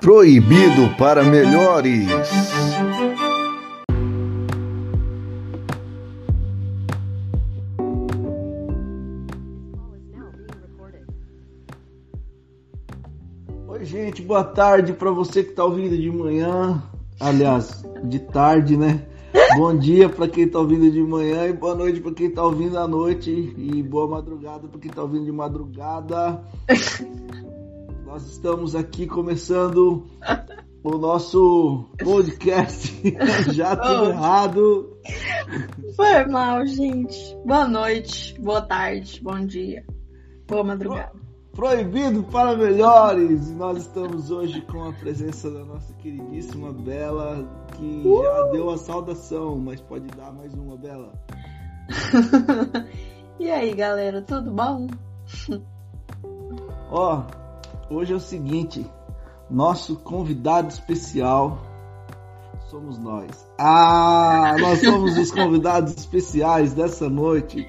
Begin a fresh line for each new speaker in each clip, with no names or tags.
Proibido para melhores. Oi, gente, boa tarde para você que está ouvindo de manhã, aliás, de tarde, né? Bom dia para quem está ouvindo de manhã e boa noite para quem está ouvindo à noite e boa madrugada para quem está ouvindo de madrugada. Nós estamos aqui começando o nosso podcast. Já tudo oh. errado.
Foi mal, gente. Boa noite, boa tarde, bom dia, boa madrugada.
Proibido para melhores. Nós estamos hoje com a presença da nossa queridíssima Bela, que uh! já deu a saudação, mas pode dar mais uma, Bela.
e aí, galera, tudo bom?
Ó, Hoje é o seguinte, nosso convidado especial somos nós. Ah, nós somos os convidados especiais dessa noite,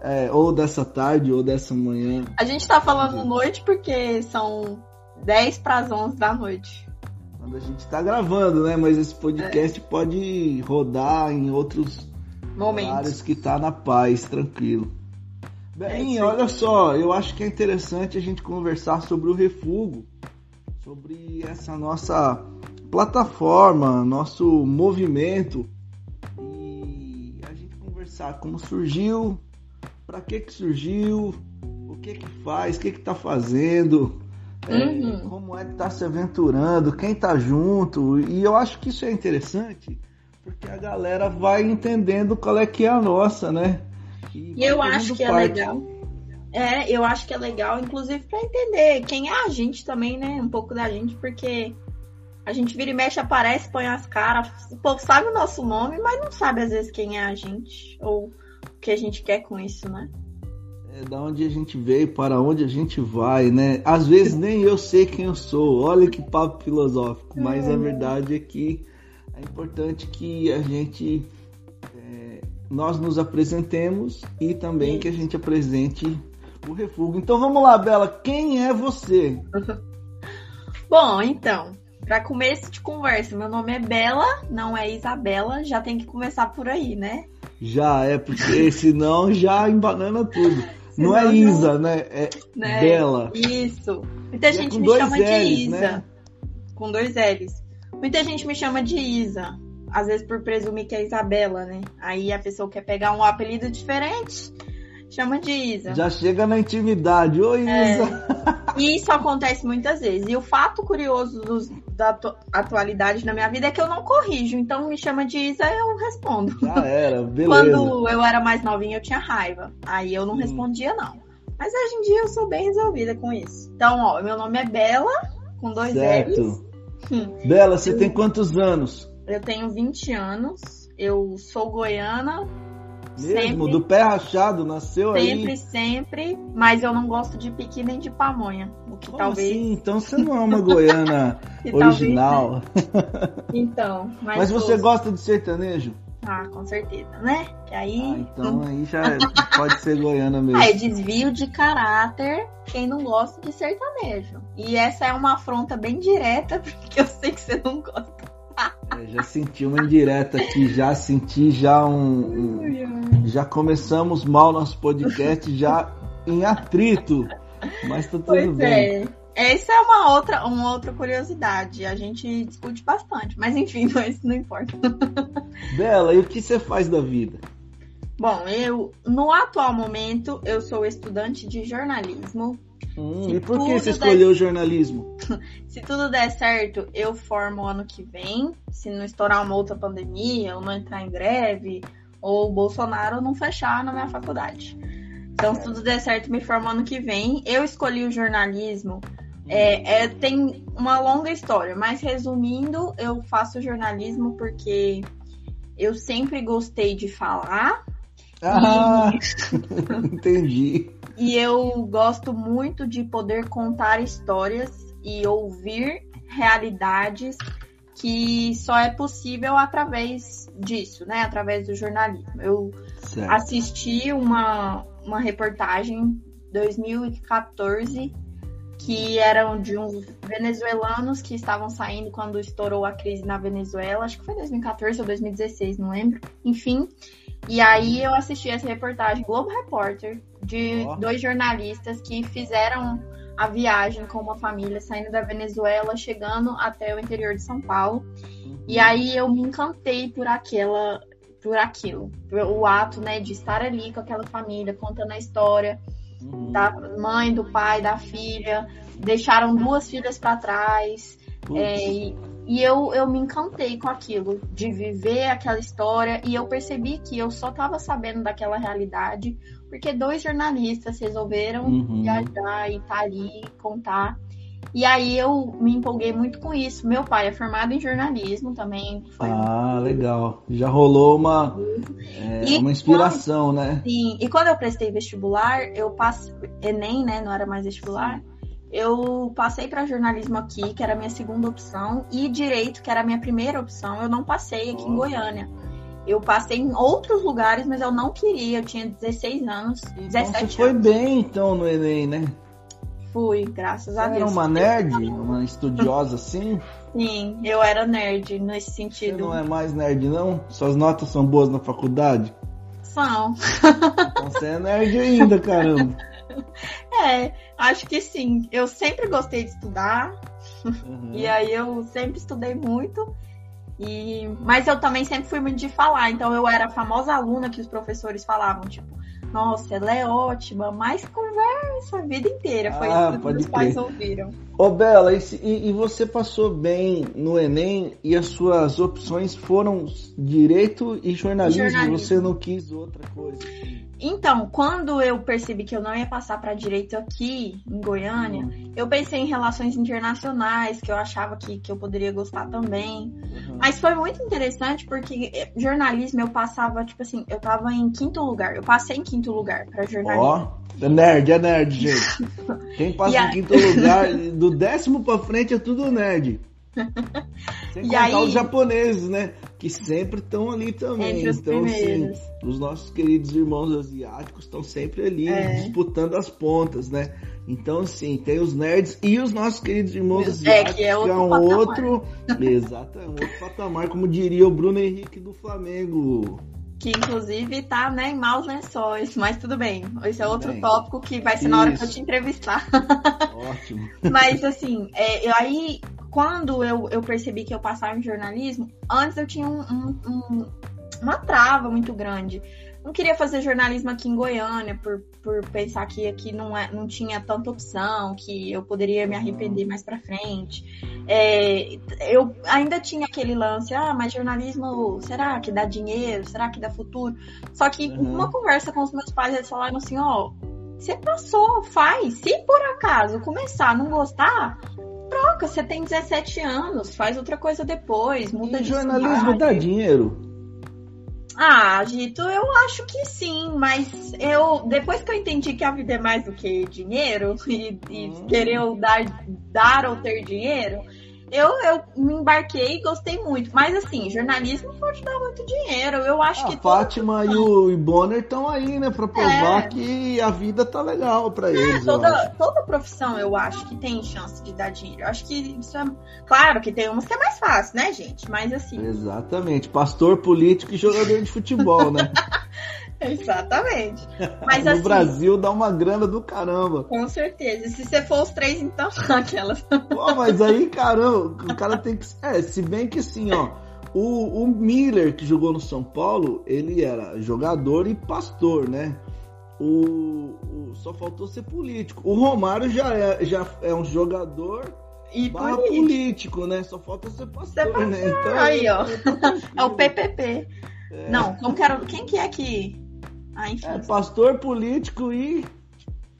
é, ou dessa tarde, ou dessa manhã.
A gente tá falando noite porque são 10 para as 11 da noite.
Quando a gente tá gravando, né? Mas esse podcast é. pode rodar em outros momentos que tá na paz, tranquilo. Bem, é olha só, eu acho que é interessante a gente conversar sobre o refugo, sobre essa nossa plataforma, nosso movimento e a gente conversar como surgiu, para que que surgiu, o que que faz, o que que tá fazendo, é, uhum. é, como é que tá se aventurando, quem tá junto e eu acho que isso é interessante porque a galera vai entendendo qual é que é a nossa, né?
E eu acho que é parte. é legal. É, eu acho que é legal, inclusive, para entender quem é a gente também, né? Um pouco da gente, porque a gente vira e mexe, aparece, põe as caras. O povo sabe o nosso nome, mas não sabe às vezes quem é a gente ou o que a gente quer com isso, né?
É da onde a gente veio, para onde a gente vai, né? Às vezes nem eu sei quem eu sou. Olha que papo filosófico, mas a verdade é que é importante que a gente nós nos apresentemos e também que a gente apresente o refúgio. Então vamos lá, Bela, quem é você?
Bom, então, para começo de conversa, meu nome é Bela, não é Isabela, já tem que começar por aí, né?
Já, é porque senão já embanana tudo. não é Isa, né? É né? Bela.
Isso. Muita e é gente é me chama L's, de Isa. Né? Com dois L's. Muita gente me chama de Isa às vezes por presumir que é Isabela, né? Aí a pessoa quer pegar um apelido diferente, chama de Isa.
Já chega na intimidade, oi é, Isa.
E isso acontece muitas vezes. E o fato curioso dos, da atualidade na minha vida é que eu não corrijo. Então me chama de Isa, eu respondo.
Já era, beleza.
Quando eu era mais novinha, eu tinha raiva. Aí eu não hum. respondia, não. Mas hoje em dia eu sou bem resolvida com isso. Então, ó, meu nome é Bela, com dois certo. L's.
Hum. Bela, você tem quantos anos?
Eu tenho 20 anos, eu sou goiana.
Mesmo, sempre, do pé rachado, nasceu
sempre,
aí.
Sempre, sempre, mas eu não gosto de piqui nem de pamonha. O que
Como
talvez.
Assim? Então você não é uma goiana original.
Talvez, né? Então, mas,
mas você gosta de sertanejo?
Ah, com certeza, né? Que aí.
Ah, então aí já pode ser goiana mesmo.
É desvio de caráter quem não gosta de sertanejo. E essa é uma afronta bem direta, porque eu sei que você não gosta.
É, já senti uma indireta aqui, já senti já um, um, Já começamos mal nosso podcast, já em atrito. Mas tá tudo pois bem.
É. Essa é uma outra, uma outra curiosidade. A gente discute bastante, mas enfim, isso não importa.
Bela, e o que você faz da vida?
Bom, eu no atual momento eu sou estudante de jornalismo
Hum, e por que você escolheu der... jornalismo?
Se tudo der certo, eu formo ano que vem. Se não estourar uma outra pandemia, ou não entrar em greve, ou o Bolsonaro não fechar na minha faculdade. Então, se tudo der certo, me formo ano que vem. Eu escolhi o jornalismo. É, é, tem uma longa história, mas resumindo, eu faço jornalismo porque eu sempre gostei de falar.
Ah, e... entendi.
E eu gosto muito de poder contar histórias e ouvir realidades que só é possível através disso, né? Através do jornalismo. Eu certo. assisti uma, uma reportagem 2014 que eram de uns venezuelanos que estavam saindo quando estourou a crise na Venezuela, acho que foi 2014 ou 2016, não lembro. Enfim, e aí eu assisti essa reportagem Globo Repórter de oh. dois jornalistas que fizeram a viagem com uma família saindo da Venezuela, chegando até o interior de São Paulo. E aí eu me encantei por aquela por aquilo, o ato, né, de estar ali com aquela família, contando a história uhum. da mãe, do pai, da filha, deixaram duas filhas para trás, é, e, e, eu, eu me encantei com aquilo, de viver aquela história, e eu percebi que eu só estava sabendo daquela realidade porque dois jornalistas resolveram uhum. viajar e estar tá ali, contar. E aí eu me empolguei muito com isso. Meu pai é formado em jornalismo também.
ah, legal. Já rolou uma, é, uma inspiração,
quando,
né?
Sim, e quando eu prestei vestibular, eu passei. Enem, né? Não era mais vestibular. Eu passei para jornalismo aqui, que era a minha segunda opção, e direito, que era a minha primeira opção. Eu não passei aqui oh. em Goiânia. Eu passei em outros lugares, mas eu não queria. Eu tinha 16 anos, 17 então,
você foi bem, então, no Enem, né?
Fui, graças a Deus.
Era uma nerd? Uma estudiosa assim?
Sim, eu era nerd nesse sentido.
Você não é mais nerd, não? Suas notas são boas na faculdade?
São.
Então você é nerd ainda, caramba.
É, acho que sim. Eu sempre gostei de estudar. Uhum. E aí eu sempre estudei muito. E, mas eu também sempre fui muito de falar. Então eu era a famosa aluna que os professores falavam, tipo, nossa, ela é ótima, mas conversa a vida inteira. Foi ah, isso que os pais ouviram.
Ô, Bela, e, e, você passou bem no Enem e as suas opções foram direito e jornalismo, jornalismo. você não quis outra coisa?
Então, quando eu percebi que eu não ia passar para direito aqui em Goiânia, uhum. eu pensei em relações internacionais, que eu achava que, que eu poderia gostar também. Uhum. Mas foi muito interessante porque eh, jornalismo eu passava, tipo assim, eu tava em quinto lugar. Eu passei em quinto lugar para jornalismo. Ó,
oh, é nerd, é nerd, gente. Quem passa em quinto lugar, do décimo para frente é tudo nerd. Sem contar aí, os japoneses, né? Que sempre estão ali também. Então, sim, os nossos queridos irmãos asiáticos estão sempre ali é. disputando as pontas, né? Então, assim, tem os nerds e os nossos queridos irmãos asiáticos,
é, que é, outro
que é um patamar. outro. Exato, é um outro patamar, como diria o Bruno Henrique do Flamengo.
Que inclusive tá né, em maus lençóis, mas tudo bem. Esse é outro bem, tópico que vai ser na hora que eu te entrevistar.
Ótimo.
mas assim, é, eu, aí quando eu, eu percebi que eu passava em jornalismo, antes eu tinha um, um, um, uma trava muito grande. Não queria fazer jornalismo aqui em Goiânia por, por pensar que aqui não, é, não tinha tanta opção, que eu poderia me arrepender mais para frente. É, eu ainda tinha aquele lance, ah, mas jornalismo, será que dá dinheiro? Será que dá futuro? Só que uhum. uma conversa com os meus pais, eles falaram assim, ó, oh, você passou, faz. Se por acaso começar a não gostar, troca, você tem 17 anos, faz outra coisa depois, muda e de
jornalismo dá dinheiro?
Ah, Gito, eu acho que sim, mas eu depois que eu entendi que a vida é mais do que dinheiro e, e hum. querer dar, dar ou ter dinheiro, eu, eu me embarquei e gostei muito. Mas assim, jornalismo pode dar muito dinheiro. Eu acho
a
que.
Fátima e o Bonner estão aí, né? Pra provar é. que a vida tá legal pra é, eles.
Toda, toda profissão eu acho que tem chance de dar dinheiro. Eu acho que isso é. Claro que tem umas que é mais fácil, né, gente? Mas assim.
Exatamente. Pastor político e jogador de futebol, né?
Exatamente. Mas,
no
assim,
Brasil dá uma grana do caramba.
Com certeza. E se você for os três, então, aquelas.
Pô, mas aí, caramba, o cara tem que. É, se bem que assim, ó. O, o Miller, que jogou no São Paulo, ele era jogador e pastor, né? O, o, só faltou ser político. O Romário já é, já é um jogador e político. político. né? Só falta ser pastor, ser pastor. né?
Então, aí, ó. É o PPP. É. Não, como que era, quem que é que ah, enfim. É
pastor político e.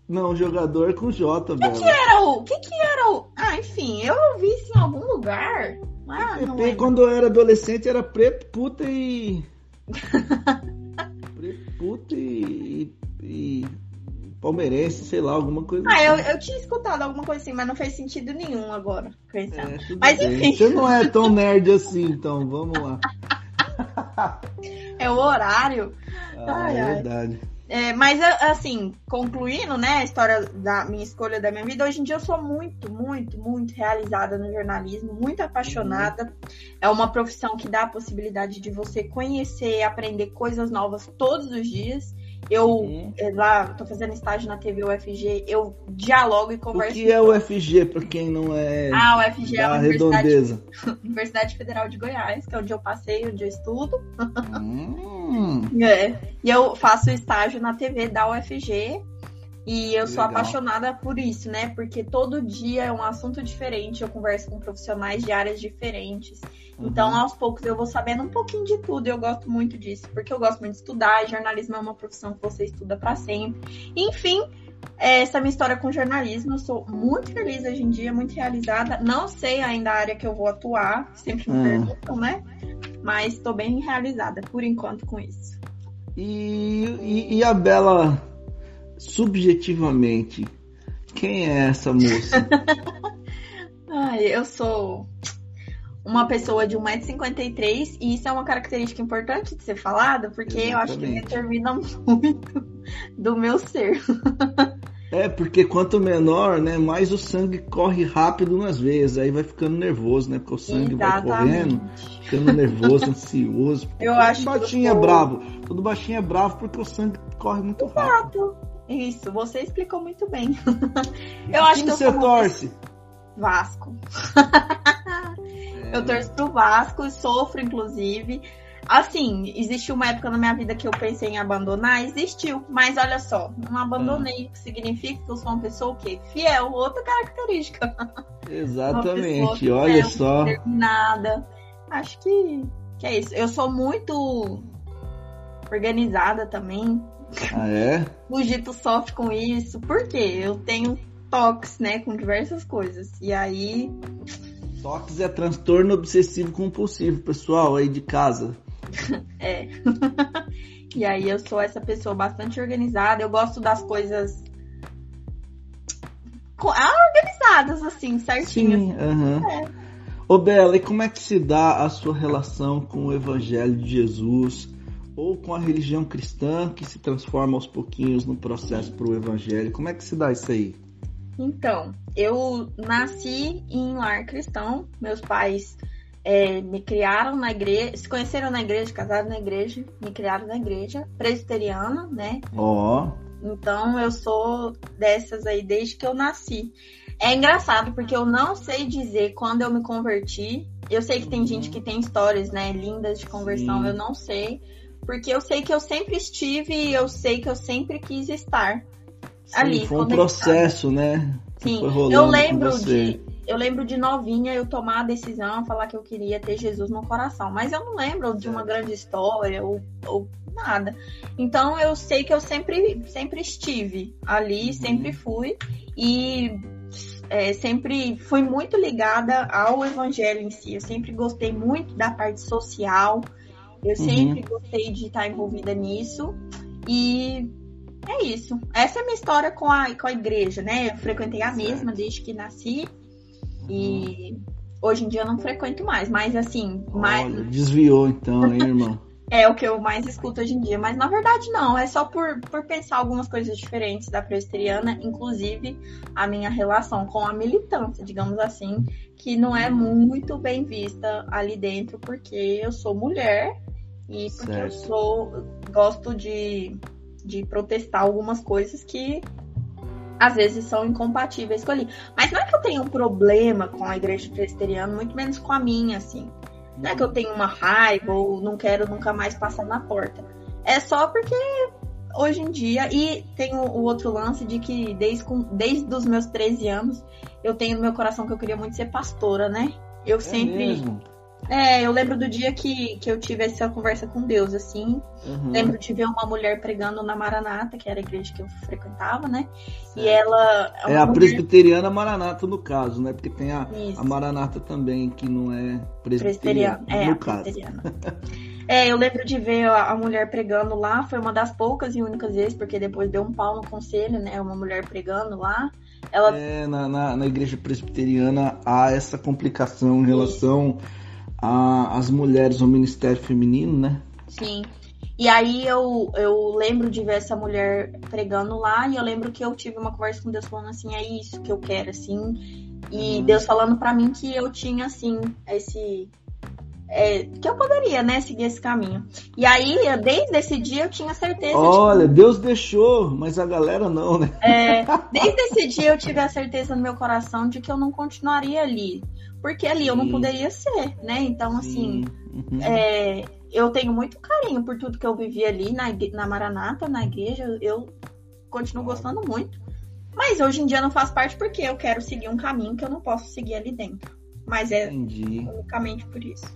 Não, jogador com J,
velho. O que, era o. que, que era o. Ah, enfim, eu ouvi isso em algum lugar. Ah,
PP, quando eu era adolescente, era preto, puta e. preto, puta e, e. Palmeirense, sei lá, alguma coisa
Ah, assim. eu, eu tinha escutado alguma coisa assim, mas não fez sentido nenhum agora. É, mas bem. enfim.
Você não é tão nerd assim, então vamos lá.
é o horário.
Ah, ai, é verdade.
É, mas, assim, concluindo, né, a história da minha escolha da minha vida, hoje em dia eu sou muito, muito, muito realizada no jornalismo, muito apaixonada. Uhum. É uma profissão que dá a possibilidade de você conhecer e aprender coisas novas todos os dias. Eu uhum. Eh, lá tô fazendo estágio na TV UFG, eu dialogo e converso.
O que é o UFG para quem não é
Ah, o UFG é a Universidade, Universidade Federal de Goiás, que é onde eu passei, onde eu estudo. Hum. é. E eu faço estágio na TV da UFG e eu sou apaixonada por isso, né? Porque todo dia é um assunto diferente, eu converso com profissionais de áreas diferentes. Uhum. Então, aos poucos, eu vou sabendo um pouquinho de tudo. Eu gosto muito disso, porque eu gosto muito de estudar. Jornalismo é uma profissão que você estuda para sempre. Enfim, essa é a minha história com jornalismo. Eu sou muito feliz hoje em dia, muito realizada. Não sei ainda a área que eu vou atuar, sempre me uhum. perguntam, né? Mas estou bem realizada por enquanto com isso.
E, e, e a Bela subjetivamente, quem é essa moça?
Ai, eu sou uma pessoa de 1,53m e isso é uma característica importante de ser falada, porque Exatamente. eu acho que determina muito do meu ser.
É, porque quanto menor, né, mais o sangue corre rápido nas veias, aí vai ficando nervoso, né? Porque o sangue Exatamente. vai correndo, ficando nervoso, ansioso.
Eu acho
todo baixinho é bravo. Todo baixinho é bravo porque o sangue corre muito Exato. rápido.
Isso, você explicou muito bem. eu acho que
você torce?
Vasco. é. Eu torço pro Vasco, sofro inclusive. Assim, existiu uma época na minha vida que eu pensei em abandonar, existiu, mas olha só, não abandonei, ah. significa que eu sou uma pessoa o quê? Fiel, outra característica.
Exatamente, olha só.
Nada. Acho que, que é isso. Eu sou muito organizada também.
Ah, é?
O Gito sofre com isso. Por quê? Eu tenho toques, né, com diversas coisas. E aí.
Toques é transtorno obsessivo compulsivo, pessoal, aí de casa.
é. e aí eu sou essa pessoa bastante organizada. Eu gosto das coisas ah, organizadas, assim, certinho.
Sim, uhum. é. Ô Bela, e como é que se dá a sua relação com o Evangelho de Jesus? ou com a religião cristã que se transforma aos pouquinhos no processo para o evangelho? Como é que se dá isso aí?
Então, eu nasci em lar cristão, meus pais é, me criaram na igreja, se conheceram na igreja, casaram na igreja, me criaram na igreja presbiteriana, né?
Ó. Oh.
Então eu sou dessas aí desde que eu nasci. É engraçado porque eu não sei dizer quando eu me converti. Eu sei que tem gente que tem histórias, né, lindas de conversão, Sim. eu não sei. Porque eu sei que eu sempre estive e eu sei que eu sempre quis estar
Sim, ali. Foi um processo, né?
Sim, eu lembro de. Eu lembro de novinha eu tomar a decisão, falar que eu queria ter Jesus no coração. Mas eu não lembro de uma grande história ou, ou nada. Então eu sei que eu sempre, sempre estive ali, uhum. sempre fui. E é, sempre fui muito ligada ao evangelho em si. Eu sempre gostei muito da parte social. Eu uhum. sempre gostei de estar envolvida nisso. E é isso. Essa é a minha história com a, com a igreja, né? Eu frequentei a mesma desde que nasci. E hoje em dia eu não frequento mais. Mas assim.
Olha,
mais...
desviou então, hein, irmão?
é o que eu mais escuto hoje em dia. Mas na verdade não. É só por, por pensar algumas coisas diferentes da presbiteriana, inclusive a minha relação com a militância, digamos assim, que não é muito bem vista ali dentro, porque eu sou mulher e porque certo. eu sou. gosto de, de protestar algumas coisas que às vezes são incompatíveis com ali. Mas não é que eu tenha um problema com a igreja presbiteriana, muito menos com a minha, assim. Não é que eu tenho uma raiva ou não quero nunca mais passar na porta. É só porque hoje em dia, e tem o, o outro lance de que desde, desde os meus 13 anos, eu tenho no meu coração que eu queria muito ser pastora, né? Eu é sempre. Mesmo? É, eu lembro do dia que, que eu tive essa conversa com Deus, assim. Uhum. Lembro de ver uma mulher pregando na Maranata, que era a igreja que eu frequentava, né? Certo. E ela.
É, é a mulher... presbiteriana Maranata, no caso, né? Porque tem a, a Maranata também, que não é presbiteriana. presbiteriana. É, no caso.
É, eu lembro de ver a, mulher pregando lá, foi uma das poucas e únicas vezes, porque depois deu um pau no conselho, né? Uma mulher pregando lá. Ela...
É, na, na, na igreja presbiteriana há essa complicação em relação às mulheres ao ministério feminino, né?
Sim. E aí eu, eu lembro de ver essa mulher pregando lá e eu lembro que eu tive uma conversa com Deus falando assim, é isso que eu quero, assim. E uhum. Deus falando para mim que eu tinha, assim, esse. É, que eu poderia, né, seguir esse caminho. E aí, desde esse dia, eu tinha certeza.
Olha, de... Deus deixou, mas a galera não, né?
É, desde esse dia, eu tive a certeza no meu coração de que eu não continuaria ali. Porque ali Sim. eu não poderia ser, né? Então, assim, uhum. é, eu tenho muito carinho por tudo que eu vivi ali na, na Maranata, na igreja. Eu continuo gostando muito. Mas hoje em dia não faz parte porque eu quero seguir um caminho que eu não posso seguir ali dentro. Mas é Entendi. unicamente por isso.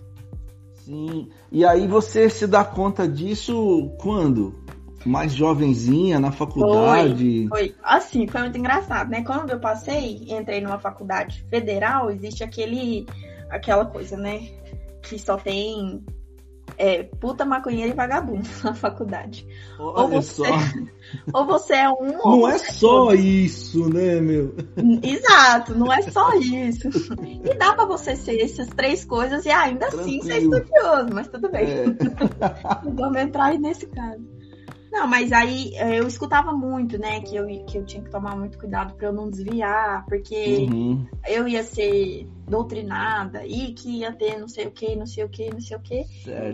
Sim. E aí você se dá conta disso quando? Mais jovenzinha, na faculdade?
Foi, foi. Assim, foi muito engraçado, né? Quando eu passei, entrei numa faculdade federal, existe aquele aquela coisa, né? Que só tem é puta, maconheiro e vagabundo na faculdade.
Olha ou você, só.
ou você é um.
Não é só isso, né, meu?
Exato, não é só isso. E dá para você ser essas três coisas e ainda Tranquilo. assim ser estudioso, mas tudo bem. É. Vamos entrar aí nesse caso. Não, mas aí é, eu escutava muito, né, que eu, que eu tinha que tomar muito cuidado para eu não desviar, porque uhum. eu ia ser doutrinada e que ia ter não sei o que, não sei o que, não sei o que.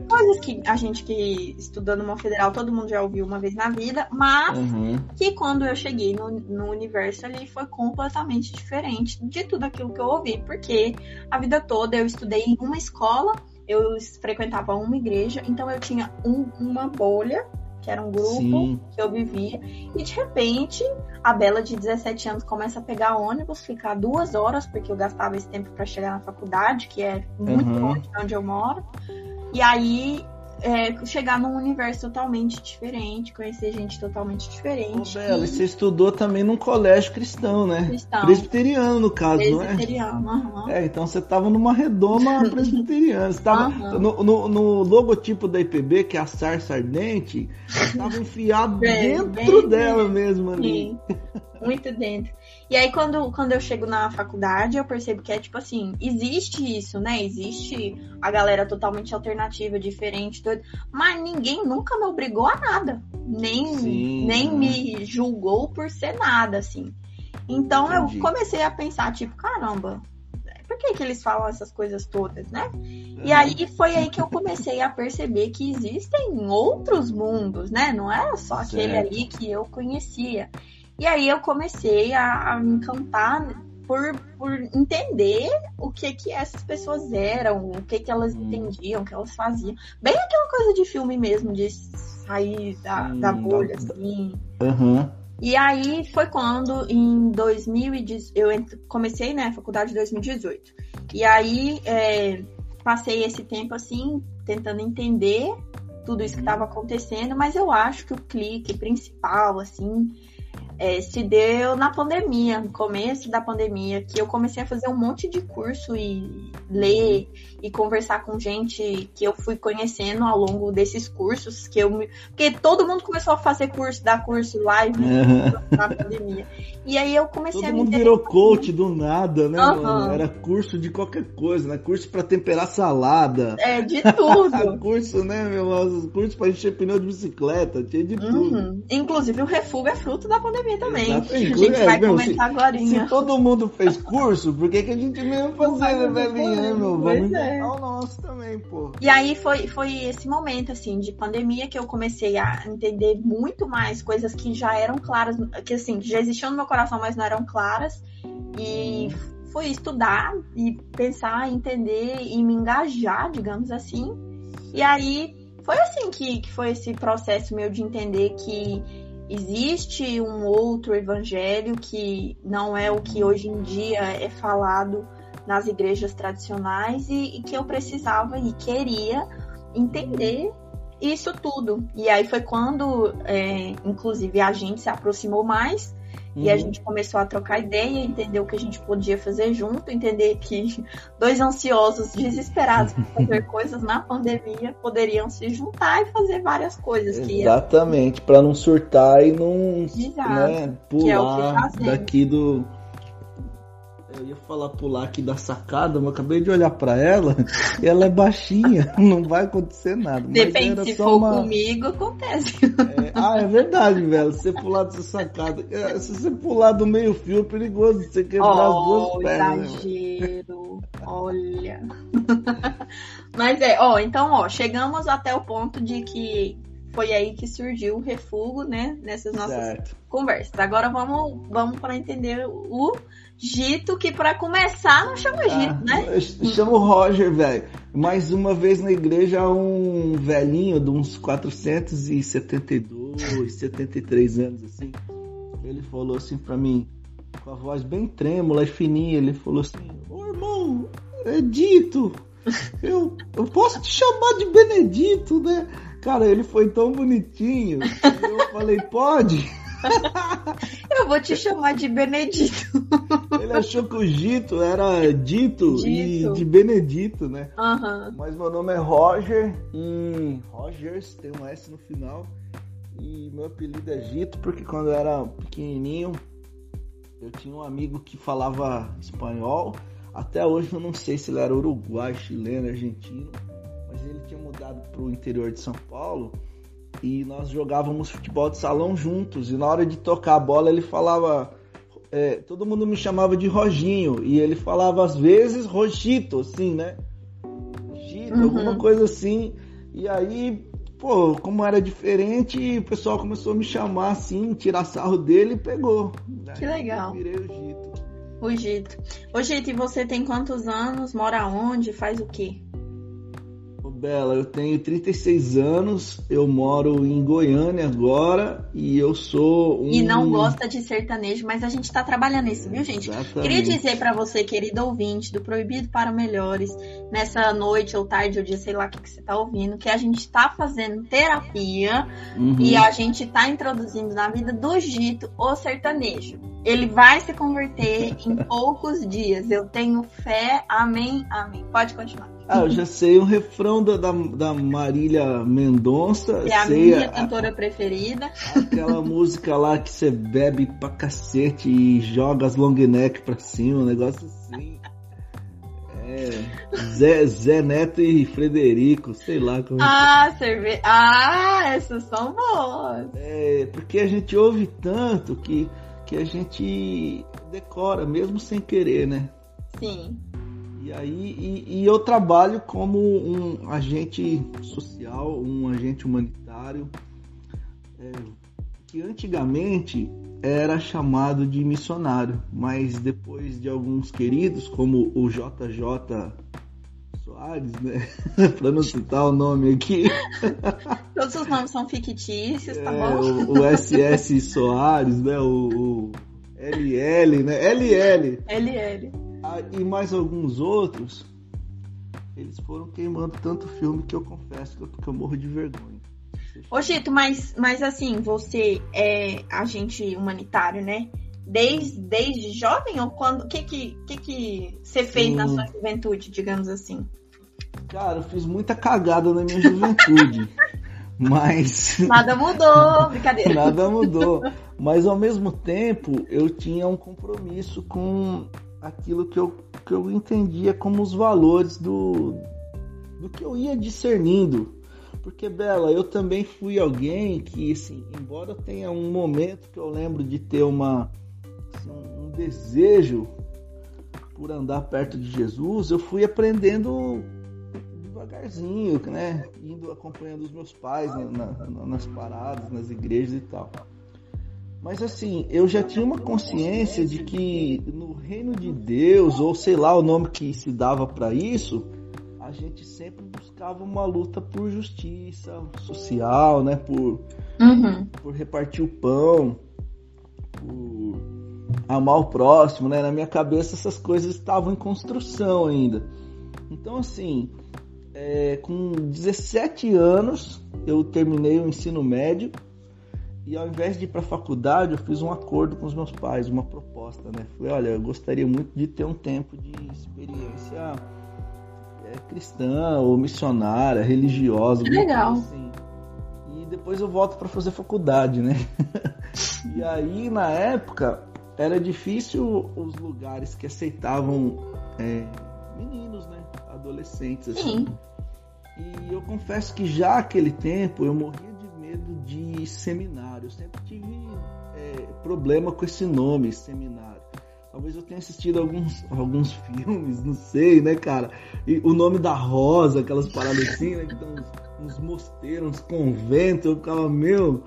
Coisas que a gente que estudando uma federal, todo mundo já ouviu uma vez na vida, mas uhum. que quando eu cheguei no, no universo ali foi completamente diferente de tudo aquilo que eu ouvi, porque a vida toda eu estudei em uma escola, eu frequentava uma igreja, então eu tinha um, uma bolha que era um grupo Sim. que eu vivia. E de repente, a Bela de 17 anos começa a pegar ônibus, ficar duas horas, porque eu gastava esse tempo para chegar na faculdade, que é muito uhum. longe de onde eu moro. E aí é, chegar num universo totalmente diferente, conhecer gente totalmente diferente.
Ô, Bela, e você estudou também num colégio cristão, né? Cristão. Presbiteriano, no caso,
não é? Presbiteriano, aham.
É, então você tava numa redoma presbiteriana. Você tava no, no, no, logotipo da IPB, que é a sarça ardente, tava enfiado bem, dentro bem, dela bem. mesmo ali.
Sim, muito dentro. E aí, quando, quando eu chego na faculdade, eu percebo que é tipo assim: existe isso, né? Existe a galera totalmente alternativa, diferente, doido, mas ninguém nunca me obrigou a nada. Nem, nem me julgou por ser nada, assim. Então Entendi. eu comecei a pensar, tipo, caramba, por que, que eles falam essas coisas todas, né? E aí foi aí que eu comecei a perceber que existem outros mundos, né? Não é só aquele certo. ali que eu conhecia. E aí eu comecei a, a me encantar por, por entender o que que essas pessoas eram, o que que elas hum. entendiam, o que elas faziam. Bem aquela coisa de filme mesmo, de sair da, da bolha, assim.
Uhum.
E aí foi quando, em 2018, eu comecei né, a faculdade em 2018. E aí é, passei esse tempo assim, tentando entender tudo isso que estava acontecendo, mas eu acho que o clique principal, assim, é, se deu na pandemia, no começo da pandemia, que eu comecei a fazer um monte de curso e ler e conversar com gente que eu fui conhecendo ao longo desses cursos, que eu me... porque todo mundo começou a fazer curso, dar curso live né, na pandemia. E aí eu comecei
todo
a
me mundo virou coach do nada, né, uhum. Era curso de qualquer coisa, né? Curso para temperar salada.
É, de tudo.
curso, né, meu? Curso para encher pneu de bicicleta, tinha de uhum. tudo.
Inclusive o refúgio é fruto da pandemia também. Exatamente. A gente é, vai meu, comentar agora.
Se todo mundo fez curso, por que, que a gente mesmo fazer, né, velhinha, meu? Vamos é. o nosso também, pô.
E aí foi, foi esse momento, assim, de pandemia que eu comecei a entender muito mais coisas que já eram claras, que assim, já existiam no meu coração, mas não eram claras. E fui estudar e pensar, entender e me engajar, digamos assim. E aí foi assim que, que foi esse processo meu de entender que existe um outro evangelho que não é o que hoje em dia é falado nas igrejas tradicionais e, e que eu precisava e queria entender isso tudo. E aí foi quando, é, inclusive, a gente se aproximou mais Uhum. E a uhum. gente começou a trocar ideia, entender o que a gente podia fazer junto, entender que dois ansiosos desesperados por fazer coisas na pandemia poderiam se juntar e fazer várias coisas.
Exatamente, para não surtar e não né, pular é daqui do. Eu ia falar pular aqui da sacada, mas acabei de olhar para ela e ela é baixinha, não vai acontecer nada.
Depende, se for uma... comigo, acontece.
É, ah, é verdade, velho. Se você pular dessa sacada, é, se você pular do meio fio, é perigoso você quebrar oh, as duas pernas.
Exagero, olha. mas é, ó, então, ó, chegamos até o ponto de que foi aí que surgiu o refúgio, né? Nessas nossas certo. conversas. Agora vamos, vamos para entender o Gito, que para começar não chama Gito, ah, né?
Chama o Roger, velho. Mais uma vez na igreja, um velhinho de uns 472, 73 anos, assim. Ele falou assim para mim, com a voz bem trêmula e fininha, ele falou assim: Ô irmão, é dito, eu, eu posso te chamar de Benedito, né? Cara, ele foi tão bonitinho. eu falei, pode?
eu vou te chamar de Benedito.
Ele achou que o Gito era dito, dito. e de Benedito, né?
Uhum.
Mas meu nome é Roger e Rogers tem um S no final. E meu apelido é Gito porque quando eu era pequenininho eu tinha um amigo que falava espanhol. Até hoje eu não sei se ele era uruguai, chileno, argentino mas ele tinha mudado para o interior de São Paulo e nós jogávamos futebol de salão juntos. E na hora de tocar a bola ele falava. É, todo mundo me chamava de Roginho e ele falava às vezes Rogito, assim, né? Rogito, uhum. alguma coisa assim. E aí, pô, como era diferente, o pessoal começou a me chamar assim, tirar sarro dele e pegou.
Que legal.
Eu virei o Gito.
O Gito. Ô, Gito, e você tem quantos anos? Mora onde? Faz o quê?
Bela, eu tenho 36 anos, eu moro em Goiânia agora e eu sou um...
E não gosta de sertanejo, mas a gente tá trabalhando nisso, viu, gente? Exatamente. Queria dizer para você, querido ouvinte do Proibido para Melhores, nessa noite ou tarde ou dia, sei lá o que, que você tá ouvindo, que a gente tá fazendo terapia uhum. e a gente tá introduzindo na vida do Gito o sertanejo. Ele vai se converter em poucos dias. Eu tenho fé. Amém, amém. Pode continuar.
Ah, eu já sei o refrão da, da, da Marília Mendonça.
É a minha a, cantora preferida.
Aquela música lá que você bebe pra cacete e joga as long neck pra cima, um negócio assim. É, Zé, Zé Neto e Frederico, sei lá como.
Ah, cerve... ah, essas são boas.
É, porque a gente ouve tanto que, que a gente decora, mesmo sem querer, né?
Sim.
E aí e, e eu trabalho como um agente social, um agente humanitário, é, que antigamente era chamado de missionário, mas depois de alguns queridos, como o JJ Soares, né? para não citar o nome aqui.
Todos os nomes são fictícios, tá é, bom?
O, o, SS Soares, né? O, o LL, né? LL.
LL.
Ah, e mais alguns outros, eles foram queimando tanto filme que eu confesso que eu, que eu morro de vergonha.
Ô Gito, mas, mas assim, você é agente humanitário, né? Desde, desde jovem ou quando? O que que, que que você fez Sim. na sua juventude, digamos assim?
Cara, eu fiz muita cagada na minha juventude. mas.
Nada mudou, brincadeira.
Nada mudou. Mas ao mesmo tempo, eu tinha um compromisso com aquilo que eu, que eu entendia como os valores do, do que eu ia discernindo. Porque, Bela, eu também fui alguém que, assim, embora tenha um momento que eu lembro de ter uma, assim, um desejo por andar perto de Jesus, eu fui aprendendo devagarzinho, né? Indo acompanhando os meus pais na, na, nas paradas, nas igrejas e tal. Mas assim, eu já tinha uma consciência de que no reino de Deus, ou sei lá o nome que se dava para isso, a gente sempre buscava uma luta por justiça social, né? Por, uhum. por repartir o pão, por amar o próximo, né? Na minha cabeça essas coisas estavam em construção ainda. Então assim, é, com 17 anos eu terminei o ensino médio e ao invés de ir para a faculdade, eu fiz um acordo com os meus pais, uma proposta, né? Falei, olha, eu gostaria muito de ter um tempo de experiência é, cristã ou missionária, religiosa.
Legal. Assim.
E depois eu volto para fazer faculdade, né? e aí, na época, era difícil os lugares que aceitavam é, meninos, né? Adolescentes, assim. Sim. E eu confesso que já aquele tempo eu morria medo de seminário. Eu sempre tive é, problema com esse nome, seminário. Talvez eu tenha assistido alguns, alguns filmes, não sei, né, cara? E o nome da Rosa, aquelas paradas assim, né? Que tem uns, uns mosteiros, uns conventos. Eu ficava, meu,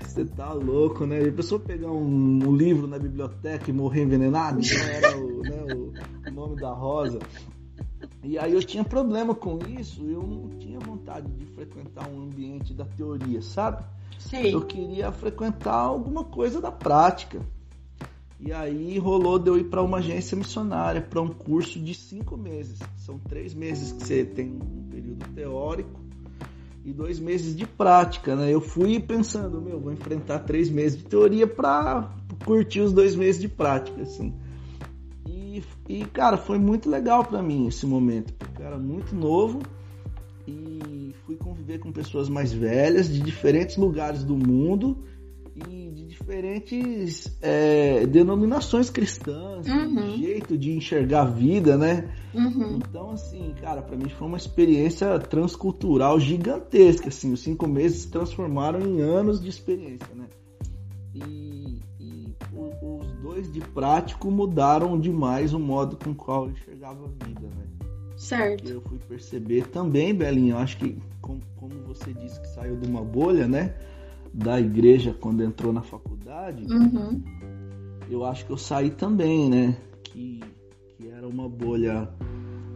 você tá louco, né? E a pessoa pegar um, um, livro na biblioteca e morrer envenenado, não era o, né, o nome da Rosa. E aí eu tinha problema com isso, eu não tinha vontade de frequentar um ambiente da teoria, sabe? Sim. Eu queria frequentar alguma coisa da prática. E aí rolou de eu ir para uma agência missionária, para um curso de cinco meses. São três meses que você tem um período teórico e dois meses de prática, né? Eu fui pensando, meu, vou enfrentar três meses de teoria para curtir os dois meses de prática, assim. E, e cara, foi muito legal para mim esse momento, porque eu era muito novo e fui conviver com pessoas mais velhas de diferentes lugares do mundo e de diferentes é, denominações cristãs, uhum. jeito de enxergar a vida, né? Uhum. Então, assim, cara, para mim foi uma experiência transcultural gigantesca, assim, os cinco meses se transformaram em anos de experiência, né? E, e o, os de prático mudaram demais o modo com qual eu enxergava a vida, né?
Certo.
Eu fui perceber também, Belinho, acho que como, como você disse que saiu de uma bolha, né? da igreja quando entrou na faculdade, uhum. eu acho que eu saí também, né? Que, que era uma bolha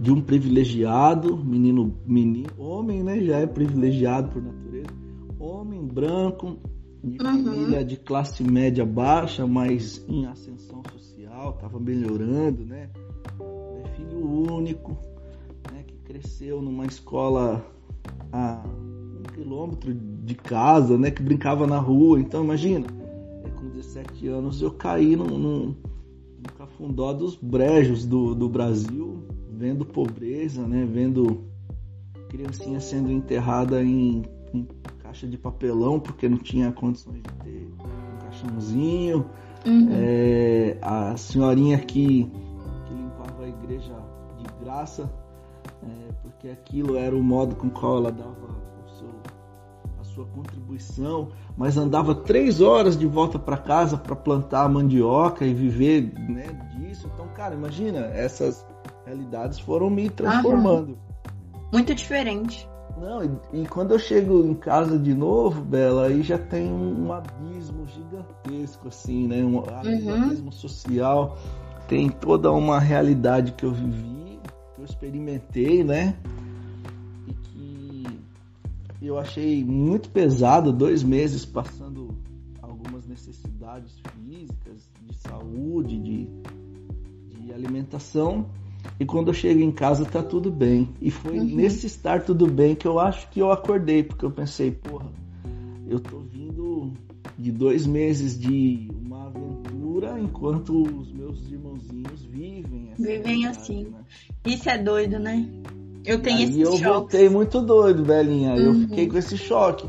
de um privilegiado, menino, menino, homem, né? Já é privilegiado por natureza, homem branco, de uhum. família de classe média baixa, mas em ascensão social, tava melhorando, né? É filho único, né? Que cresceu numa escola a quilômetro de casa, né? Que brincava na rua. Então, imagina, é, com 17 anos eu caí no, no, no cafundó dos brejos do, do Brasil, vendo pobreza, né? Vendo criancinha sendo enterrada em, em caixa de papelão porque não tinha condições de ter um caixãozinho. Uhum. É, a senhorinha que, que limpava a igreja de graça, é, porque aquilo era o modo com qual ela dava sua contribuição, mas andava três horas de volta para casa para plantar mandioca e viver né, disso. Então, cara, imagina, essas realidades foram me transformando.
Muito diferente.
Não, e, e, quando eu chego em casa de novo, Bela, aí já tem um, um abismo gigantesco, assim, né? Um, uhum. abismo social. Tem toda uma realidade que eu vivi, que eu experimentei, né? eu achei muito pesado, dois meses passando algumas necessidades físicas, de saúde, de, de alimentação. E quando eu chego em casa tá tudo bem. E foi uhum. nesse estar tudo bem que eu acho que eu acordei, porque eu pensei, porra, eu tô vindo de dois meses de uma aventura enquanto os meus irmãozinhos vivem.
Vivem assim. Né? Isso é doido, né? Eu tenho
esse eu choque. voltei muito doido, velhinha. Uhum. Eu fiquei com esse choque.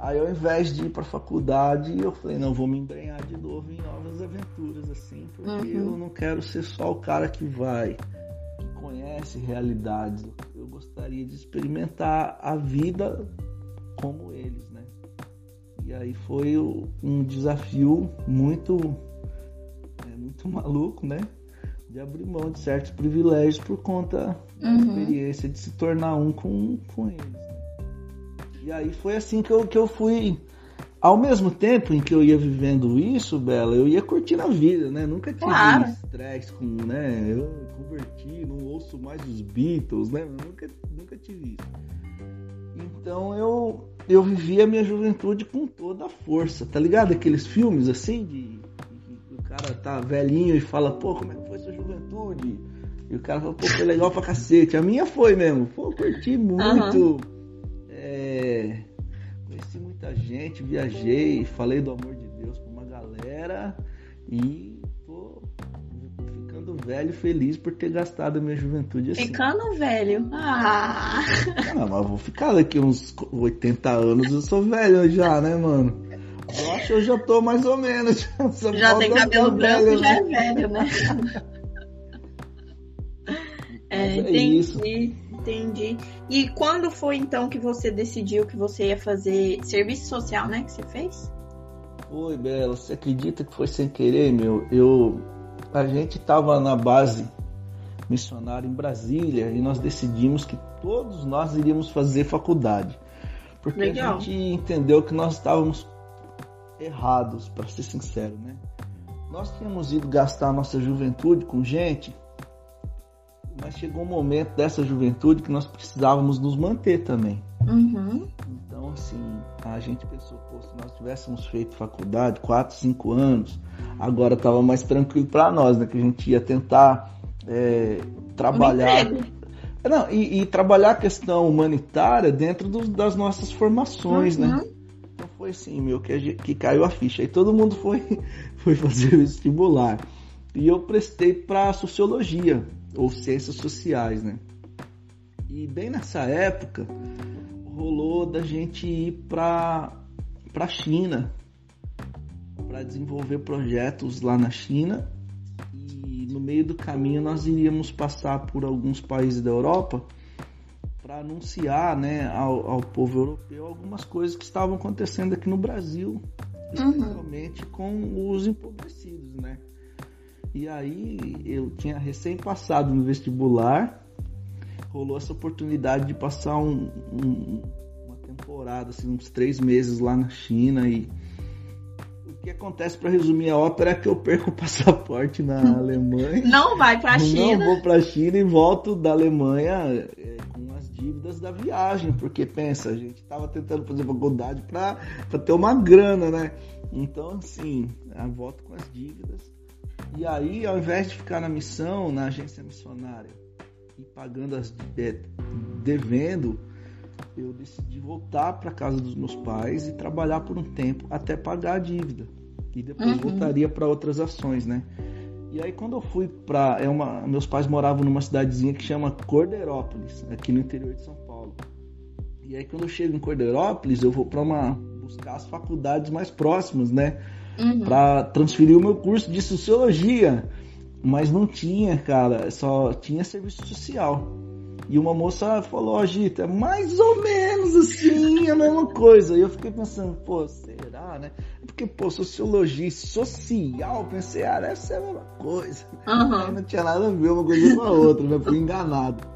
Aí ao invés de ir pra faculdade, eu falei, não, vou me embrenhar de novo em novas aventuras, assim, porque uhum. eu não quero ser só o cara que vai, que conhece realidades. Eu gostaria de experimentar a vida como eles, né? E aí foi um desafio muito, é, muito maluco, né? de abrir mão de certos privilégios por conta uhum. da experiência de se tornar um com, com eles. E aí foi assim que eu, que eu fui. Ao mesmo tempo em que eu ia vivendo isso, Bela, eu ia curtindo a vida, né? Nunca tive claro. estresse com, né? Eu converti, não ouço mais os Beatles, né? nunca, nunca tive isso. Então eu, eu vivi a minha juventude com toda a força, tá ligado? Aqueles filmes assim de cara tá velhinho e fala, pô, como é que foi sua juventude? E o cara fala, pô, foi legal pra cacete. A minha foi mesmo. Pô, curti muito. Uhum. É... Conheci muita gente, viajei, falei do amor de Deus pra uma galera e tô ficando velho feliz por ter gastado a minha juventude assim.
Ficando velho? Ah!
ah mas vou ficar daqui uns 80 anos, eu sou velho já, né, mano? Eu acho que eu já tô mais ou menos.
Já tem cabelo branco, velho, já é velho, né? É, é, entendi, isso. Entendi. E quando foi então que você decidiu que você ia fazer serviço social, né? Que você fez?
Foi, Bela. Você acredita que foi sem querer, meu? Eu, a gente tava na base missionária em Brasília e nós decidimos que todos nós iríamos fazer faculdade. Porque Legal. a gente entendeu que nós estávamos errados, para ser sincero, né? Nós tínhamos ido gastar nossa juventude com gente, mas chegou um momento dessa juventude que nós precisávamos nos manter também.
Uhum.
Então, assim, a gente pensou, pô, se nós tivéssemos feito faculdade, 4, 5 anos, agora estava mais tranquilo para nós, né? Que a gente ia tentar é, trabalhar. Não, e, e, trabalhar a questão humanitária dentro do, das nossas formações, né? uhum. né? Então foi assim, meu, que, que caiu a ficha. Aí todo mundo foi, foi fazer vestibular. E eu prestei para sociologia, ou ciências sociais, né? E bem nessa época rolou da gente ir para para China para desenvolver projetos lá na China no meio do caminho nós iríamos passar por alguns países da Europa para anunciar né, ao, ao, povo europeu algumas coisas que estavam acontecendo aqui no Brasil, especialmente uhum. com os empobrecidos, né? E aí eu tinha recém passado no vestibular, rolou essa oportunidade de passar um, um, uma temporada, assim, uns três meses lá na China e que acontece para resumir a ópera é que eu perco o passaporte na Alemanha.
Não vai para a China.
Não vou para a China e volto da Alemanha é, com as dívidas da viagem, porque pensa, a gente estava tentando fazer faculdade para ter uma grana, né? Então, assim, volto com as dívidas. E aí, ao invés de ficar na missão, na agência missionária e pagando as é, devendo, eu decidi voltar para casa dos meus pais e trabalhar por um tempo até pagar a dívida e depois uhum. voltaria para outras ações, né? E aí quando eu fui para é uma meus pais moravam numa cidadezinha que chama Cordeirópolis, aqui no interior de São Paulo. E aí quando eu chego em Cordeirópolis, eu vou para uma buscar as faculdades mais próximas, né? Uhum. Para transferir o meu curso de sociologia, mas não tinha, cara, só tinha serviço social. E uma moça falou, ó, oh, Gita, é mais ou menos assim a mesma coisa. E eu fiquei pensando, pô, será, né? Porque, pô, sociologia social, pensei, ah, deve ser a mesma coisa. Uhum. Não tinha nada a ver uma coisa com a outra, né? Fui enganado.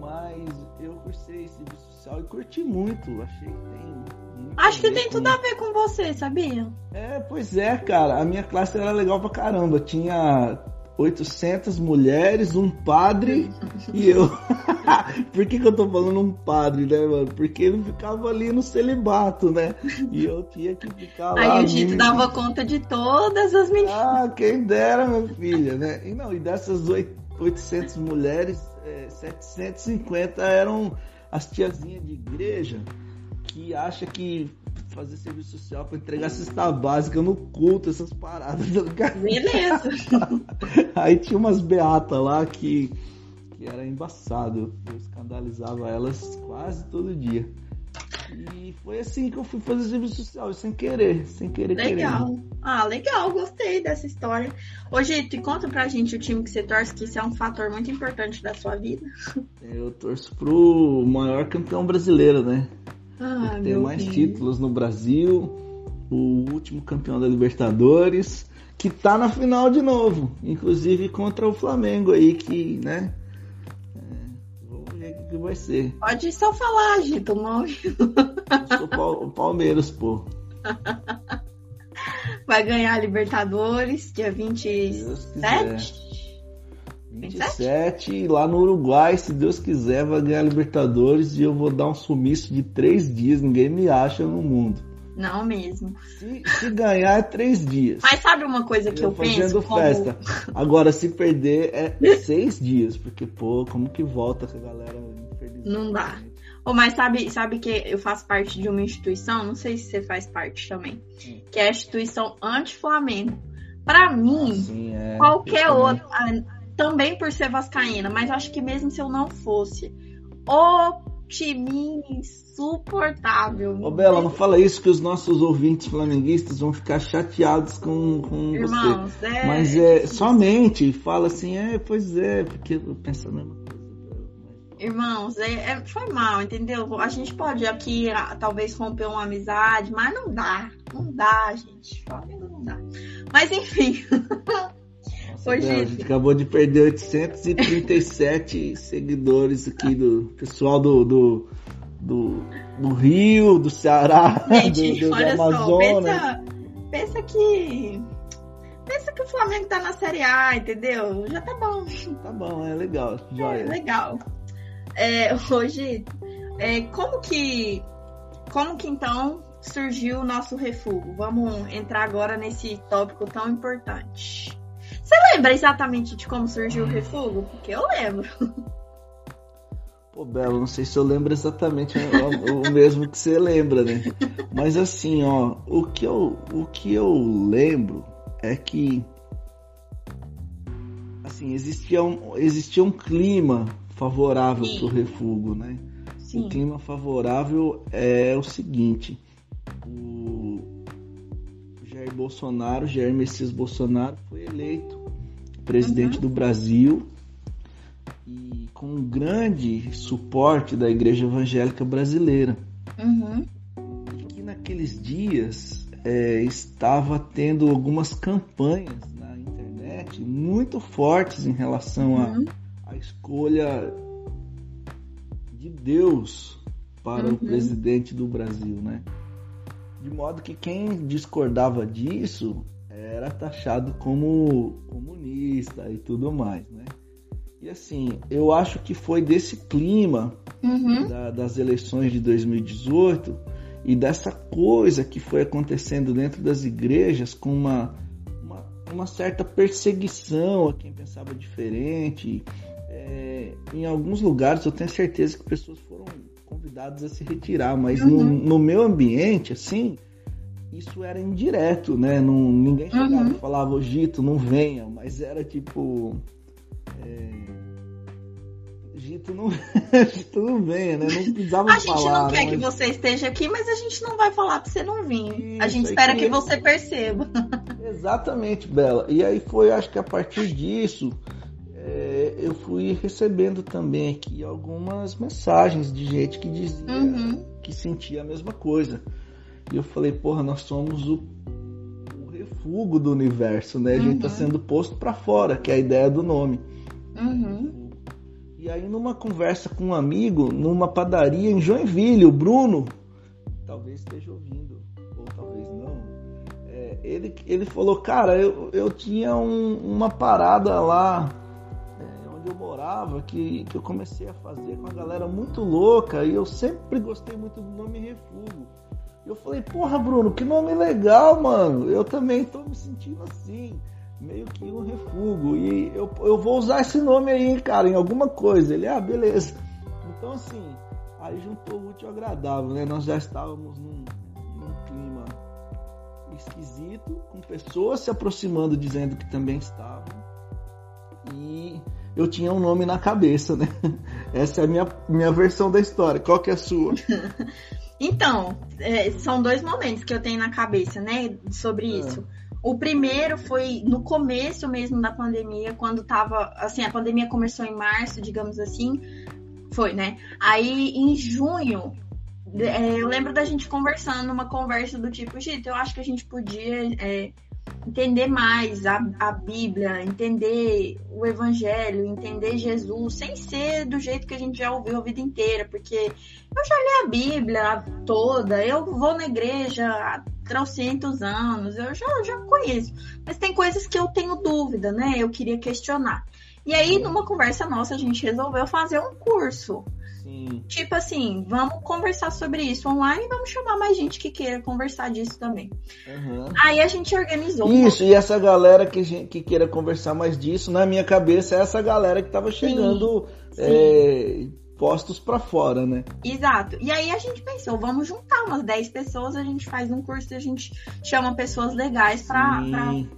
Mas eu cursei serviço social e curti muito. Achei que tem.
Acho que tem tudo a ver com você, sabia?
É, pois é, cara. A minha classe era legal pra caramba. Tinha 800 mulheres, um padre e eu. Por que, que eu tô falando um padre, né, mano? Porque ele ficava ali no celibato, né? E eu tinha que ficar lá.
Aí o Dito dava conta de todas as meninas.
Ah, quem dera, minha filha, né? E não, e dessas 800 mulheres, é, 750 eram as tiazinhas de igreja que acha que fazer serviço social para entregar cesta básica no culto, essas paradas.
Tá Beleza.
Aí tinha umas beatas lá que, que era embaçado. Eu escandalizava elas quase todo dia. E foi assim que eu fui fazer serviço social, sem querer, sem querer.
Legal.
Querer.
Ah, legal, gostei dessa história. Ô, Gito, conta pra gente o time que você torce, que isso é um fator muito importante da sua vida.
Eu torço pro maior campeão brasileiro, né?
Ah,
tem mais Deus. títulos no Brasil, o último campeão da Libertadores, que tá na final de novo, inclusive contra o Flamengo aí, que, né? É, vamos ver o que vai ser.
Pode só falar, Gito, mal.
Sou Palmeiras, pô.
Vai ganhar a Libertadores, dia 27?
27 lá no Uruguai, se Deus quiser, vai ganhar Libertadores e eu vou dar um sumiço de três dias. Ninguém me acha no mundo.
Não mesmo.
Se, se ganhar é três dias.
Mas sabe uma coisa que eu, eu
fazendo
penso?
festa. Como... Agora, se perder é seis dias, porque pô, como que volta essa galera?
Não dá. Oh, mas sabe, sabe que eu faço parte de uma instituição, não sei se você faz parte também, hum. que é a instituição anti-Flamengo. Para mim, Sim, é, qualquer outra, também por ser vascaína, mas acho que mesmo se eu não fosse, o time insuportável.
Ô Bela, não fala isso que os nossos ouvintes flamenguistas vão ficar chateados com, com Irmãos, você. É, Mas é, é somente fala assim, é, pois é, porque eu penso a mesma coisa.
Irmãos, é, é, foi mal, entendeu? A gente pode aqui talvez romper uma amizade, mas não dá. Não dá, gente. Flamengo não dá. Mas enfim.
Hoje... a gente acabou de perder 837 seguidores aqui do pessoal do, do, do, do Rio, do Ceará, gente, do, do Amazonas.
Só, pensa, pensa que. Pensa que o Flamengo tá na Série A, entendeu? Já tá bom.
Tá bom, é legal.
Joia. É, legal. É, hoje, é, como que. Como que então surgiu o nosso refúgio? Vamos entrar agora nesse tópico tão importante. Você lembra exatamente de como surgiu o refúgio? Porque eu lembro.
Pô, Belo, não sei se eu lembro exatamente o, mesmo que você lembra, né? Mas assim, ó, o que eu, o que eu lembro é que assim, existia um, existia um clima favorável para o refúgio, né? Sim. O clima favorável é o seguinte, o Jair Bolsonaro, Jair Messias Bolsonaro foi eleito presidente uhum. do Brasil e com um grande suporte da Igreja Evangélica Brasileira.
Uhum.
E que naqueles dias é, estava tendo algumas campanhas na internet muito fortes em relação uhum. à escolha de Deus para o uhum. presidente do Brasil, né? De modo que quem discordava disso era taxado como comunista e tudo mais, né? E assim, eu acho que foi desse clima uhum. da, das eleições de 2018 e dessa coisa que foi acontecendo dentro das igrejas com uma, uma, uma certa perseguição a quem pensava diferente. É, em alguns lugares eu tenho certeza que pessoas foram convidadas a se retirar, mas uhum. no, no, meu ambiente, assim, isso era indireto, né? Não, ninguém chegava uhum. e falava, ô Gito, não venha, mas era tipo. É... Gito não, Gito não venha, né? Não precisava
falar. A gente não quer mas... que você esteja aqui, mas a gente não vai falar pra você não vir. Isso, a gente espera que... que você perceba.
Exatamente, Bela. E aí foi, acho que a partir disso é, eu fui recebendo também aqui algumas mensagens de gente que dizia uhum. que sentia a mesma coisa. E eu falei, porra, nós somos o, o refúgio do universo, né? A gente está uhum. sendo posto para fora, que é a ideia do nome.
Uhum.
E aí, numa conversa com um amigo, numa padaria em Joinville, o Bruno, talvez esteja ouvindo, ou talvez não, é, ele, ele falou, cara, eu, eu tinha um, uma parada lá eu morava que, que eu comecei a fazer com a galera muito louca e eu sempre gostei muito do nome Refúgio. Eu falei, porra, Bruno, que nome legal, mano. Eu também tô me sentindo assim, meio que um refúgio. E eu, eu vou usar esse nome aí, cara, em alguma coisa. Ele, ah, beleza. Então, assim, aí juntou o útil agradável, né? Nós já estávamos num, num clima esquisito, com pessoas se aproximando dizendo que também estavam. E eu tinha um nome na cabeça, né? Essa é a minha, minha versão da história. Qual que é a sua?
então, é, são dois momentos que eu tenho na cabeça, né? Sobre é. isso. O primeiro foi no começo mesmo da pandemia, quando tava. Assim, a pandemia começou em março, digamos assim. Foi, né? Aí em junho, é, eu lembro da gente conversando, uma conversa do tipo, Gito, eu acho que a gente podia. Entender mais a, a Bíblia, entender o Evangelho, entender Jesus, sem ser do jeito que a gente já ouviu a vida inteira, porque eu já li a Bíblia toda, eu vou na igreja há trocentos anos, eu já, já conheço, mas tem coisas que eu tenho dúvida, né? Eu queria questionar. E aí, numa conversa nossa, a gente resolveu fazer um curso Sim. Tipo assim, vamos conversar sobre isso online e vamos chamar mais gente que queira conversar disso também. Uhum. Aí a gente organizou.
Isso, e essa galera que, que queira conversar mais disso, na minha cabeça, é essa galera que tava chegando. Sim. É, postos para fora, né?
Exato. E aí a gente pensou, vamos juntar umas 10 pessoas, a gente faz um curso e a gente chama pessoas legais para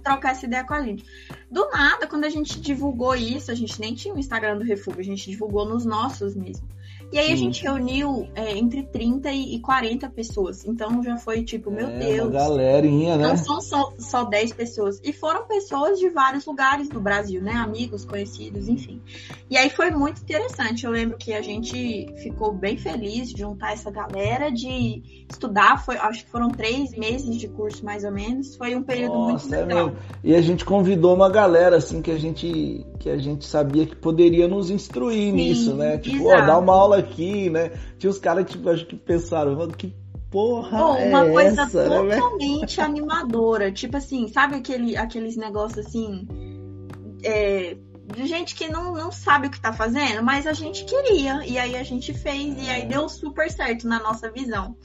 trocar essa ideia com a gente. do nada, quando a gente divulgou isso, a gente nem tinha o Instagram do Refúgio, a gente divulgou nos nossos mesmo. E aí Sim. a gente reuniu é, entre 30 e 40 pessoas. Então já foi tipo, meu é, Deus. Uma
galerinha, né?
Não são só, só 10 pessoas. E foram pessoas de vários lugares do Brasil, né? Amigos, conhecidos, enfim. E aí foi muito interessante. Eu lembro que a gente ficou bem feliz de juntar essa galera, de estudar. Foi, acho que foram três meses de curso, mais ou menos. Foi um período Nossa, muito é legal. É
e a gente convidou uma galera, assim, que a gente, que a gente sabia que poderia nos instruir Sim, nisso, né? Tipo, ó, dar uma aula aqui, né? Tinha os caras que tipo, acho que pensaram, mano, que porra Bom, é
uma coisa
essa,
né, totalmente né? animadora. Tipo assim, sabe aquele, aqueles negócios assim. É, de gente que não, não sabe o que tá fazendo, mas a gente queria. E aí a gente fez, e aí deu super certo na nossa visão.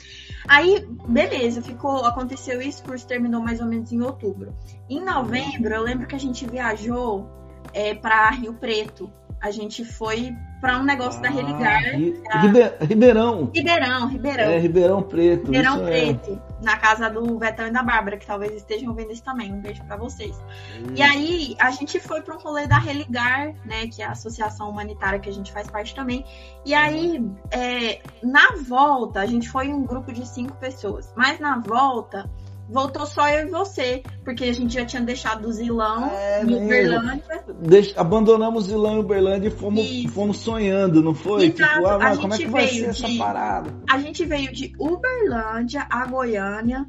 Aí, beleza, ficou, aconteceu isso, o curso terminou mais ou menos em outubro. Em novembro, eu lembro que a gente viajou é, para Rio Preto a gente foi para um negócio ah, da Religar. Ri,
a... Ribeirão.
Ribeirão, Ribeirão.
É, Ribeirão Preto.
Ribeirão Preto, é. na casa do Betão e da Bárbara, que talvez estejam vendo isso também. Um beijo para vocês. Hum. E aí, a gente foi para um rolê da Religar, né, que é a associação humanitária que a gente faz parte também. E aí, é, na volta, a gente foi um grupo de cinco pessoas, mas na volta voltou só eu e você, porque a gente já tinha deixado o Zilão é, e Uberlândia.
Deix... Abandonamos Zilão e Uberlândia e fomos, fomos sonhando, não foi?
Exato. Tipo, ah, mas como é que vai ser de... essa parada? A gente veio de Uberlândia a Goiânia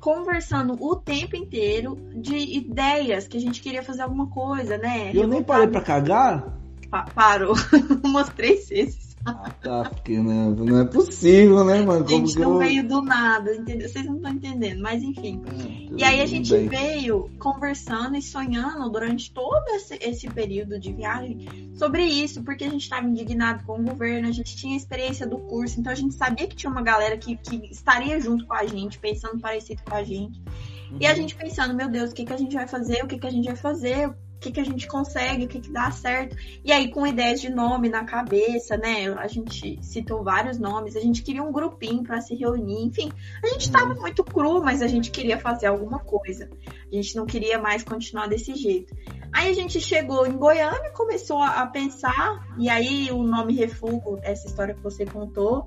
conversando o tempo inteiro de ideias que a gente queria fazer alguma coisa, né?
Eu nem parei para cagar?
Pa parou umas três vezes.
Ah, tá, porque né, não é possível, né, mano?
Como gente, não eu... veio do nada, entendeu? Vocês não estão entendendo, mas enfim. É, e aí a gente bem. veio conversando e sonhando durante todo esse, esse período de viagem sobre isso, porque a gente estava indignado com o governo, a gente tinha experiência do curso, então a gente sabia que tinha uma galera que, que estaria junto com a gente, pensando parecido com a gente. Uhum. E a uhum. gente pensando, meu Deus, o que, que a gente vai fazer? O que, que a gente vai fazer? O que, que a gente consegue, o que, que dá certo. E aí, com ideias de nome na cabeça, né? A gente citou vários nomes, a gente queria um grupinho para se reunir, enfim. A gente estava uhum. muito cru, mas a gente queria fazer alguma coisa. A gente não queria mais continuar desse jeito. Aí a gente chegou em Goiânia, começou a pensar, e aí o nome Refugo, essa história que você contou,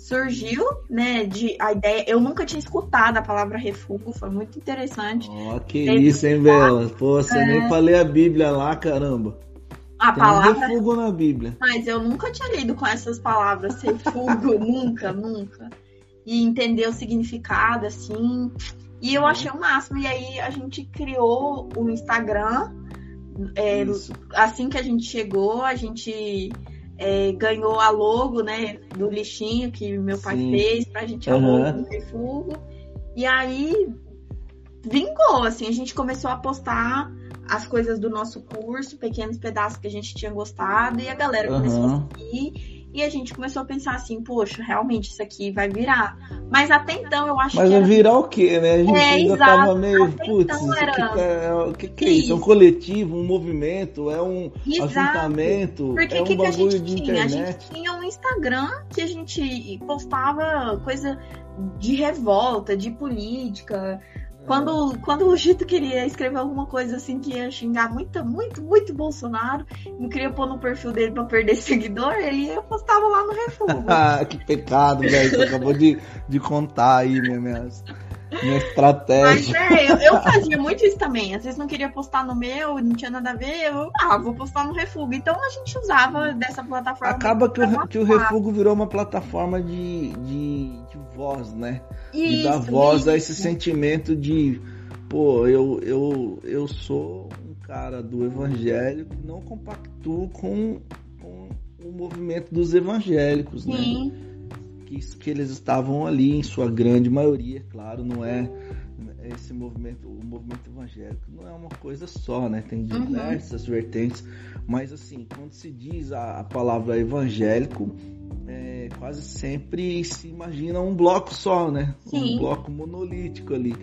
surgiu, né, de a ideia. Eu nunca tinha escutado a palavra refúgio, foi muito interessante.
Ó, oh, que isso, hein, Bela? Pô, você é... nem falei a Bíblia lá, caramba.
A Tem palavra. Um
refúgio na Bíblia.
Mas eu nunca tinha lido com essas palavras, refúgio, nunca, nunca. E entender o significado, assim. E eu achei o máximo. E aí a gente criou o Instagram. É, assim que a gente chegou, a gente é, ganhou a logo, né, do lixinho que meu pai Sim. fez pra gente uhum. a logo do refúgio. E aí vingou, assim, a gente começou a postar as coisas do nosso curso, pequenos pedaços que a gente tinha gostado, e a galera começou uhum. a seguir. E a gente começou a pensar assim, poxa, realmente isso aqui vai virar. Mas até então eu acho
Mas
que.
Mas virar o quê, né? A gente é, ainda exato. tava meio, putz, então era... que, é, o que, que é isso? É um coletivo, um movimento, é um exato. ajuntamento, Porque é um que que a gente tinha? internet.
A gente tinha um Instagram que a gente postava coisa de revolta, de política, quando, quando o Gito queria escrever alguma coisa assim que ia xingar muito, muito, muito Bolsonaro, não queria pôr no perfil dele pra perder seguidor, ele postava lá no refúgio.
Ah, que pecado, velho. Você acabou de, de contar aí minha, minha, minha estratégia.
Mas é, eu, eu, fazia muito isso também. Às vezes não queria postar no meu, não tinha nada a ver, eu, ah, vou postar no refúgio. Então a gente usava dessa plataforma.
Acaba que o, que o refúgio virou uma plataforma de, de, de voz, né? Isso, e dar voz isso. a esse sentimento de, pô, eu, eu, eu sou um cara do evangelho que não compactuo com, com o movimento dos evangélicos, né? Sim. né? Que, que eles estavam ali, em sua grande maioria, claro, não é esse movimento, o movimento evangélico não é uma coisa só, né? Tem uhum. diversas uhum. vertentes, mas assim, quando se diz a, a palavra evangélico, é, quase sempre se imagina um bloco só, né? Sim. Um bloco monolítico ali.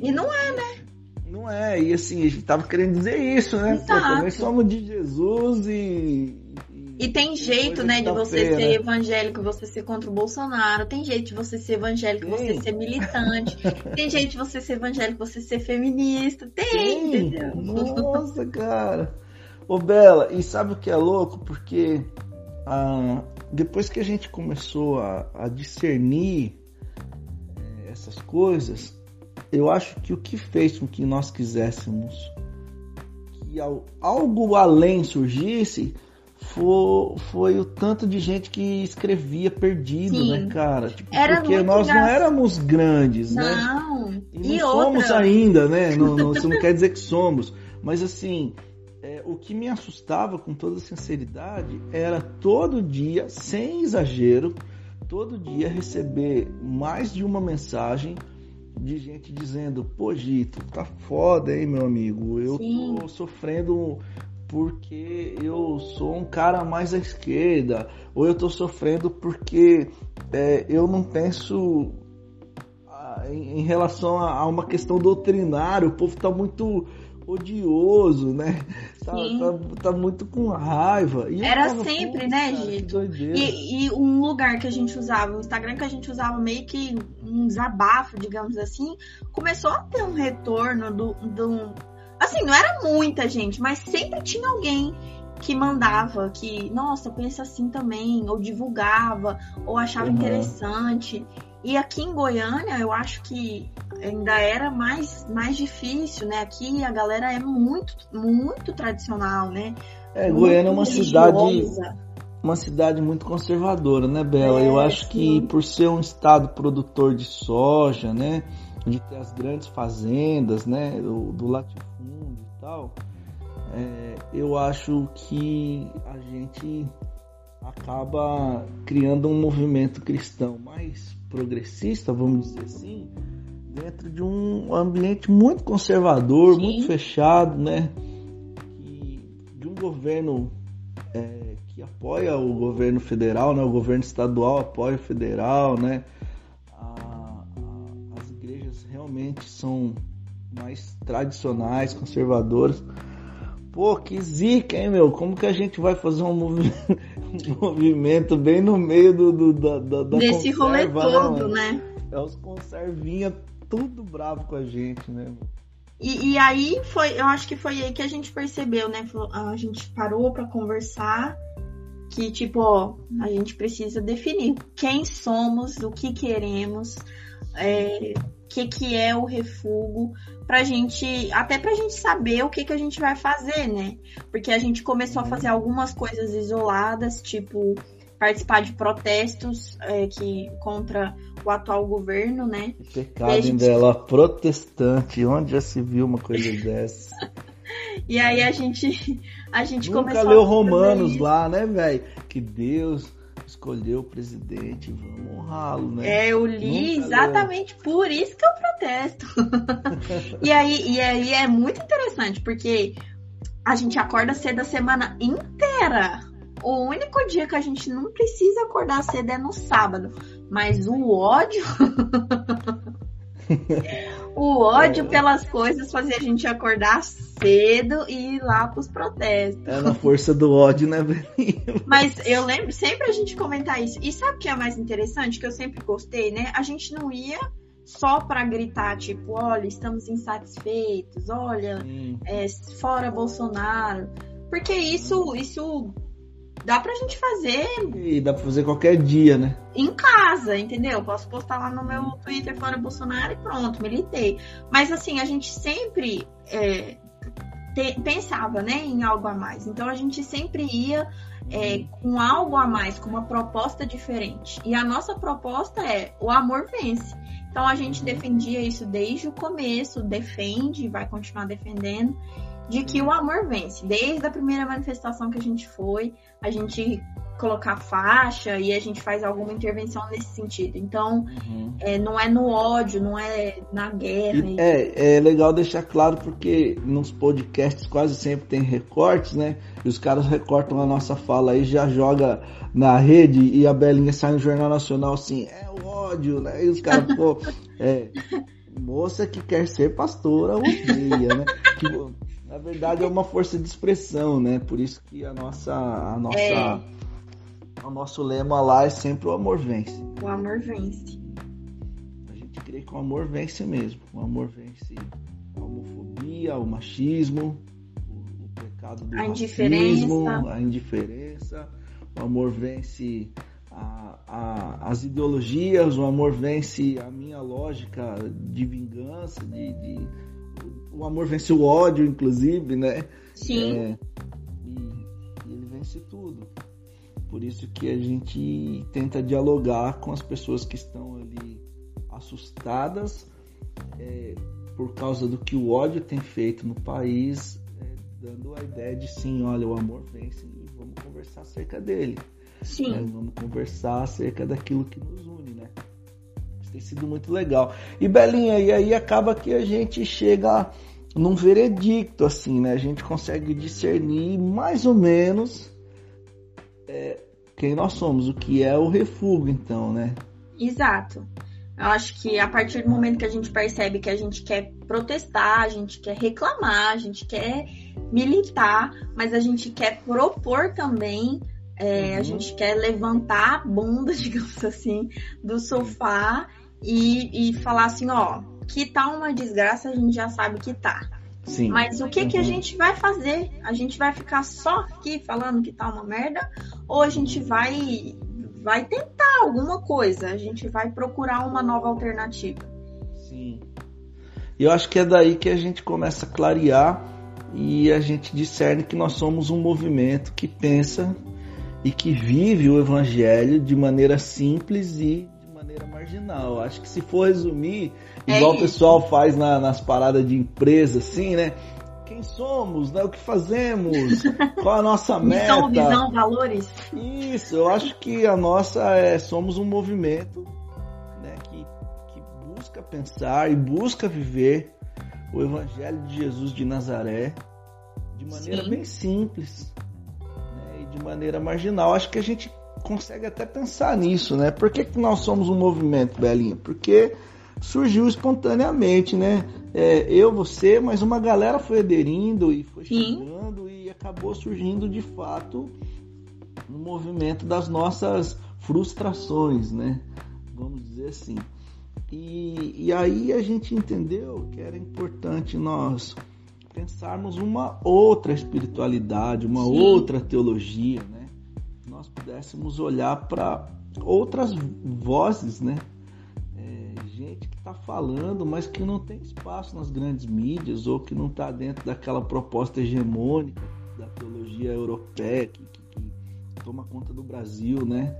E não é, né?
Não é, e assim, a gente tava querendo dizer isso, né? Pô, também somos de Jesus e, e
tem jeito, né, de você ser evangélico, você ser contra o Bolsonaro. Tem jeito de você ser evangélico, você ser militante. tem jeito de você ser evangélico, você ser feminista. Tem, entendeu?
Nossa, cara. Ô, Bela, e sabe o que é louco? Porque ah, depois que a gente começou a, a discernir eh, essas coisas, eu acho que o que fez com que nós quiséssemos que algo além surgisse foi, foi o tanto de gente que escrevia perdido, Sim. né, cara? Tipo, Era porque nós não éramos grandes,
não.
né?
Não.
E não e somos outra? ainda, né? Não, não, isso não quer dizer que somos. Mas assim, é, o que me assustava com toda sinceridade era todo dia, sem exagero, todo dia receber mais de uma mensagem de gente dizendo, pô, Gito, tá foda, hein, meu amigo? Eu Sim. tô sofrendo porque eu sou um cara mais à esquerda, ou eu tô sofrendo porque é, eu não penso ah, em, em, relação a, a, uma questão doutrinária, o povo tá muito odioso, né? Tá, tá, tá, muito com raiva.
E Era sempre, né, Gito? E, e, um lugar que a gente usava, o Instagram que a gente usava meio que um desabafo, digamos assim, começou a ter um retorno do, do Assim, não era muita gente, mas sempre tinha alguém que mandava que, nossa, pensa assim também, ou divulgava, ou achava uhum. interessante. E aqui em Goiânia, eu acho que ainda era mais, mais difícil, né? Aqui a galera é muito, muito tradicional, né?
É, Goiânia é uma cidade uma cidade muito conservadora, né, Bela? É, eu acho sim. que por ser um estado produtor de soja, né, de ter as grandes fazendas, né, do, do latifúndio e tal, é, eu acho que a gente acaba criando um movimento cristão mais progressista, vamos dizer assim, dentro de um ambiente muito conservador, Sim. muito fechado, né? E de um governo é, que apoia o governo federal, né? O governo estadual apoia o federal, né? Realmente são mais tradicionais, conservadoras. Pô, que zica, hein, meu? Como que a gente vai fazer um movimento, um movimento bem no meio do, do da, da, da
Desse rolê né, todo, né? né?
É os conservinha tudo bravo com a gente, né?
E, e, aí foi, eu acho que foi aí que a gente percebeu, né? A gente parou para conversar que tipo, ó, a gente precisa definir quem somos, o que queremos, é, que, que é o refúgio, pra gente, até pra gente saber o que, que a gente vai fazer, né? Porque a gente começou a uhum. fazer algumas coisas isoladas, tipo participar de protestos é, que contra o atual governo, né?
Pecado gente... dela, protestante, onde já se viu uma coisa dessa?
e aí a gente a gente
Nunca
começou
leu Romanos lá, né, velho? Que Deus escolheu o presidente, vamos honrá-lo, né?
É, eu li Nunca exatamente leu. por isso que eu protesto. e, aí, e aí é muito interessante, porque a gente acorda cedo a semana inteira. O único dia que a gente não precisa acordar cedo é no sábado. Mas o ódio. o ódio é. pelas coisas fazia a gente acordar cedo e ir lá pros protestos.
É na força do ódio, né,
Mas eu lembro sempre a gente comentar isso. E sabe o que é mais interessante? Que eu sempre gostei, né? A gente não ia só para gritar, tipo, olha, estamos insatisfeitos, olha, é, fora Bolsonaro. Porque isso, isso dá pra gente fazer.
E dá pra fazer qualquer dia, né?
Em casa, entendeu? Posso postar lá no meu Twitter fora Bolsonaro e pronto, militei. Mas assim, a gente sempre é, te, pensava, né, em algo a mais. Então a gente sempre ia é, com algo a mais, com uma proposta diferente. E a nossa proposta é o amor vence. Então a gente uhum. defendia isso desde o começo, defende, vai continuar defendendo de que o amor vence. Desde a primeira manifestação que a gente foi, a gente colocar faixa e a gente faz alguma intervenção nesse sentido. Então, uhum. é, não é no ódio, não é na guerra.
E, é, é legal deixar claro porque nos podcasts quase sempre tem recortes, né? E os caras recortam a nossa fala aí, já joga na rede e a Belinha sai no Jornal Nacional assim, é o ódio, né? E os caras, pô, é, moça que quer ser pastora odeia, né? Que, Na verdade é uma força de expressão, né? Por isso que a nossa, a nossa, é. o nosso lema lá é sempre o amor vence.
O amor vence.
A gente crê que o amor vence mesmo. O amor vence a homofobia, o machismo, o, o pecado do a racismo, indiferença. a indiferença. O amor vence a, a, as ideologias, o amor vence a minha lógica de vingança, de, de o amor vence o ódio, inclusive, né?
Sim. É,
e, e, ele vence tudo. Por isso que a gente tenta dialogar com as pessoas que estão ali assustadas é, por causa do que o ódio tem feito no país, é, dando a ideia de sim, olha, o amor vence e vamos conversar acerca dele.
Sim.
Né? Vamos conversar acerca daquilo que nos une, né? Tem sido muito legal. E Belinha, e aí acaba que a gente chega num veredicto, assim, né? A gente consegue discernir mais ou menos é, quem nós somos, o que é o refúgio, então, né?
Exato. Eu acho que a partir do momento que a gente percebe que a gente quer protestar, a gente quer reclamar, a gente quer militar, mas a gente quer propor também é, uhum. A gente quer levantar a bunda, digamos assim, do sofá e, e falar assim, ó, que tá uma desgraça, a gente já sabe que tá.
Sim.
Mas o que, uhum. que a uhum. gente vai fazer? A gente vai ficar só aqui falando que tá uma merda? Ou a gente vai, vai tentar alguma coisa? A gente vai procurar uma nova alternativa?
Sim. E eu acho que é daí que a gente começa a clarear e a gente discerne que nós somos um movimento que pensa e que vive o evangelho de maneira simples e marginal. Acho que se for resumir, é igual isso. o pessoal faz na, nas paradas de empresa, assim, né? Quem somos, né? O que fazemos? Qual a nossa meta? Missão,
visão, valores.
Isso, eu acho que a nossa é somos um movimento né, que, que busca pensar e busca viver o Evangelho de Jesus de Nazaré de maneira Sim. bem simples, de maneira marginal. Acho que a gente consegue até pensar nisso, né? Por que, que nós somos um movimento, Belinha? Porque surgiu espontaneamente, né? É, eu, você, mas uma galera foi aderindo e foi chegando e acabou surgindo de fato um movimento das nossas frustrações, né? Vamos dizer assim. E, e aí a gente entendeu que era importante nós pensarmos uma outra espiritualidade, uma Sim. outra teologia, né? Nós pudéssemos olhar para outras vozes, né? É, gente que está falando, mas que não tem espaço nas grandes mídias ou que não está dentro daquela proposta hegemônica da teologia europeia que, que, que toma conta do Brasil, né?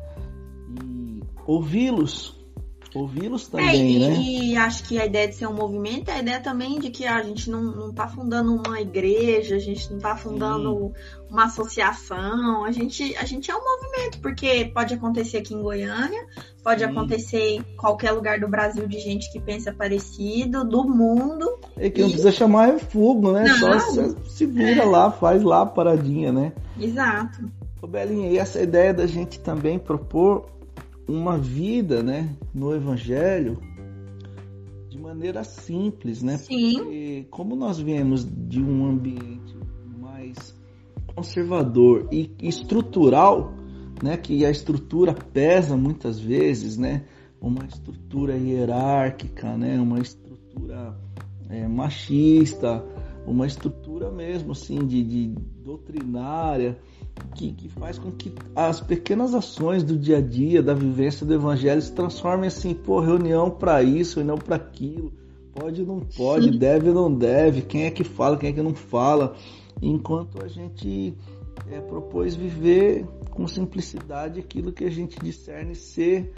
E ouvi-los ouvi-los também, é,
e,
né?
E acho que a ideia de ser um movimento é a ideia também de que a gente não, não tá fundando uma igreja, a gente não tá fundando Sim. uma associação, a gente, a gente é um movimento, porque pode acontecer aqui em Goiânia, pode Sim. acontecer em qualquer lugar do Brasil de gente que pensa parecido, do mundo.
É que e... não precisa chamar refugo, né? Não. Só se vira lá, faz lá a paradinha, né?
Exato.
Ô Belinha, e essa ideia da gente também propor uma vida, né, no Evangelho de maneira simples, né?
Sim.
Porque como nós viemos de um ambiente mais conservador e estrutural, né, que a estrutura pesa muitas vezes, né? Uma estrutura hierárquica, né? Uma estrutura é, machista, uma estrutura mesmo assim de, de doutrinária que, que faz com que as pequenas ações do dia a dia, da vivência do evangelho se transformem assim, pô, reunião para isso e não para aquilo, pode não pode, Sim. deve não deve, quem é que fala, quem é que não fala, enquanto a gente é, propôs viver com simplicidade aquilo que a gente discerne ser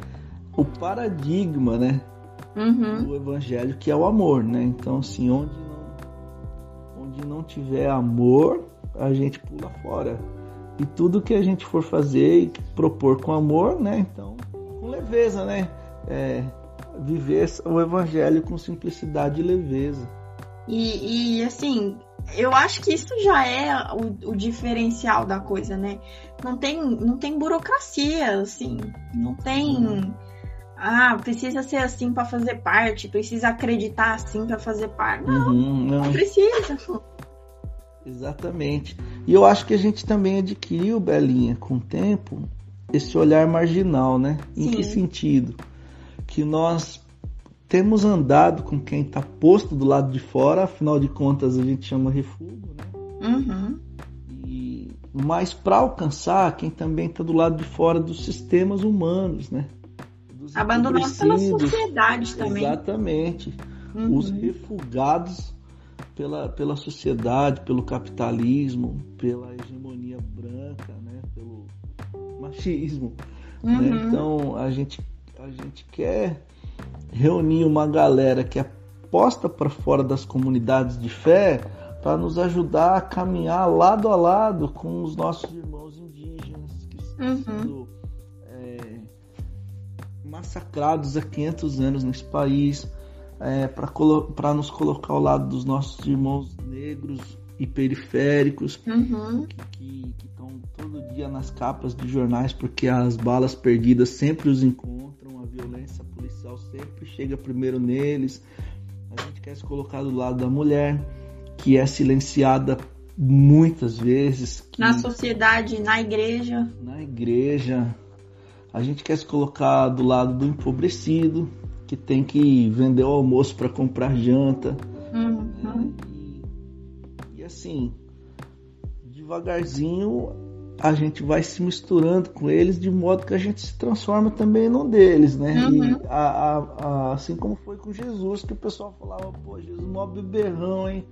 o paradigma, né,
uhum.
do evangelho, que é o amor, né, então assim, onde não, onde não tiver amor, a gente pula fora e tudo que a gente for fazer e propor com amor, né? Então, com leveza, né? É, viver o evangelho com simplicidade e leveza.
E, e, assim, eu acho que isso já é o, o, diferencial da coisa, né? Não tem, não tem burocracia, assim, não tem. Ah, precisa ser assim para fazer parte, precisa acreditar assim para fazer parte. Não, uhum, não, não precisa.
Exatamente. E eu acho que a gente também adquiriu, Belinha, com o tempo, esse olhar marginal, né? Em Sim. que sentido? Que nós temos andado com quem está posto do lado de fora, afinal de contas a gente chama refúgio, né?
Uhum.
E, mas para alcançar quem também está do lado de fora dos sistemas humanos, né?
Abandonados pela sociedade também.
Exatamente. Uhum. Os refugados pela, pela sociedade, pelo capitalismo, pela hegemonia branca, né? pelo machismo. Né? Uhum. Né? Então a gente, a gente quer reunir uma galera que é posta para fora das comunidades de fé para nos ajudar a caminhar lado a lado com os nossos irmãos indígenas que estão uhum. sendo é, massacrados há 500 anos nesse país, é, para nos colocar ao lado dos nossos irmãos negros e periféricos
uhum.
que estão todo dia nas capas de jornais porque as balas perdidas sempre os encontram, a violência policial sempre chega primeiro neles. A gente quer se colocar do lado da mulher, que é silenciada muitas vezes.
na sociedade, na igreja.
Na igreja. A gente quer se colocar do lado do empobrecido, que tem que vender o almoço para comprar janta.
Uhum.
E, e assim, devagarzinho a gente vai se misturando com eles de modo que a gente se transforma também num deles, né? Uhum. A, a, a, assim como foi com Jesus, que o pessoal falava, pô, Jesus mó beberrão, hein?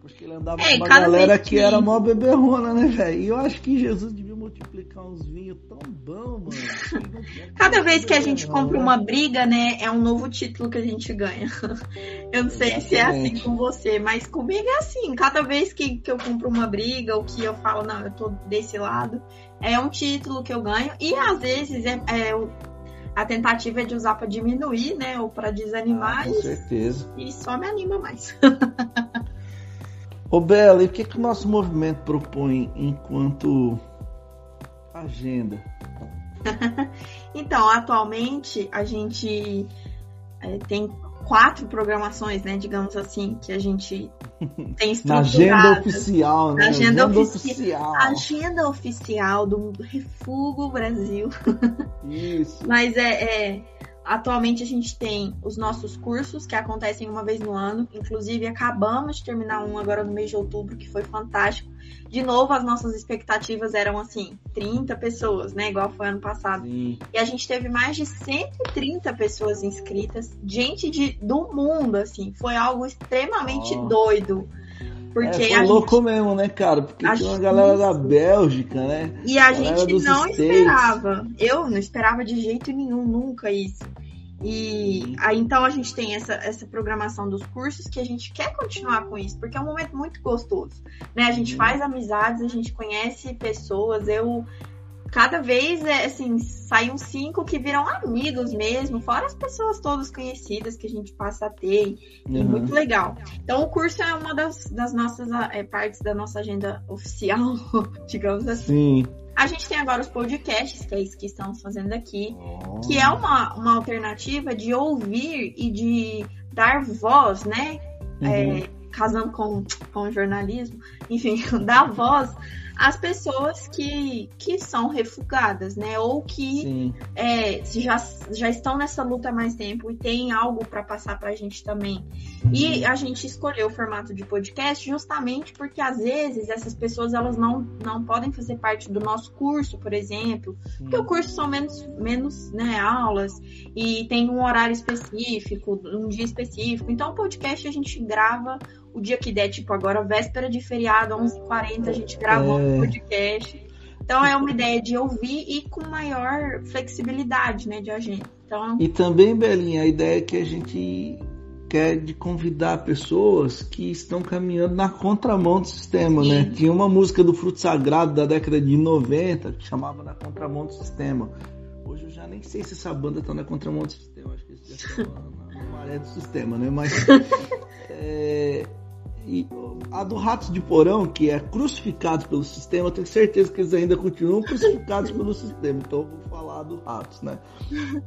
Porque ele andava é, com uma galera que... que... era mó beberrona, né, velho? E eu acho que Jesus devia multiplicar uns vinhos tão bom, mano.
Cada vez que a gente compra uma briga, né, é um novo título que a gente ganha. Eu não sei Exatamente. se é assim com você, mas comigo é assim. Cada vez que, que eu compro uma briga ou que eu falo, não, eu tô desse lado, é um título que eu ganho. E às vezes é, é a tentativa é de usar para diminuir, né, ou para desanimar. Ah,
com certeza.
E só me anima mais.
Ô Bela, e o que, que o nosso movimento propõe enquanto agenda?
então, atualmente a gente é, tem quatro programações, né, digamos assim, que a gente tem
Na agenda oficial, né?
Agenda, agenda ofici oficial. Agenda oficial do Refugo Brasil.
Isso.
Mas é, é Atualmente a gente tem os nossos cursos que acontecem uma vez no ano. Inclusive, acabamos de terminar um agora no mês de outubro, que foi fantástico. De novo, as nossas expectativas eram assim, 30 pessoas, né? Igual foi ano passado. Sim. E a gente teve mais de 130 pessoas inscritas, gente de, do mundo, assim. Foi algo extremamente oh. doido.
Porque é, louco gente... mesmo, né, cara? Porque tinha uma galera da Bélgica, né?
E a, a gente não States. esperava. Eu não esperava de jeito nenhum, nunca isso. E aí, então a gente tem essa, essa programação dos cursos que a gente quer continuar com isso, porque é um momento muito gostoso. Né? A gente uhum. faz amizades, a gente conhece pessoas. Eu cada vez é assim, saem cinco que viram amigos mesmo, fora as pessoas todas conhecidas que a gente passa a ter. Uhum. E muito legal. Então o curso é uma das, das nossas é, partes da nossa agenda oficial, digamos assim.
Sim.
A gente tem agora os podcasts, que é isso que estamos fazendo aqui, oh. que é uma, uma alternativa de ouvir e de dar voz, né? Uhum. É, casando com, com jornalismo, enfim, dar voz as pessoas que, que são refugadas, né? Ou que é, já, já estão nessa luta há mais tempo e tem algo para passar para a gente também. E a gente escolheu o formato de podcast justamente porque às vezes essas pessoas elas não, não podem fazer parte do nosso curso, por exemplo, Sim. porque o curso são menos, menos né, aulas e tem um horário específico, um dia específico. Então o podcast a gente grava o dia que der, tipo agora, véspera de feriado, 11h40, a gente gravou é... um podcast. Então é uma ideia de ouvir e com maior flexibilidade, né, de agenda. Então...
E também, Belinha, a ideia é que a gente quer de convidar pessoas que estão caminhando na contramão do sistema, né? Sim. né? Tinha uma música do Fruto Sagrado da década de 90 que chamava Na Contramão do Sistema. Hoje eu já nem sei se essa banda tá na contramão do sistema, acho que eles já estão na, na maré do sistema, né? Mas é, e a do Ratos de Porão, que é crucificado pelo sistema, eu tenho certeza que eles ainda continuam crucificados pelo sistema. Então eu vou falar do Ratos, né?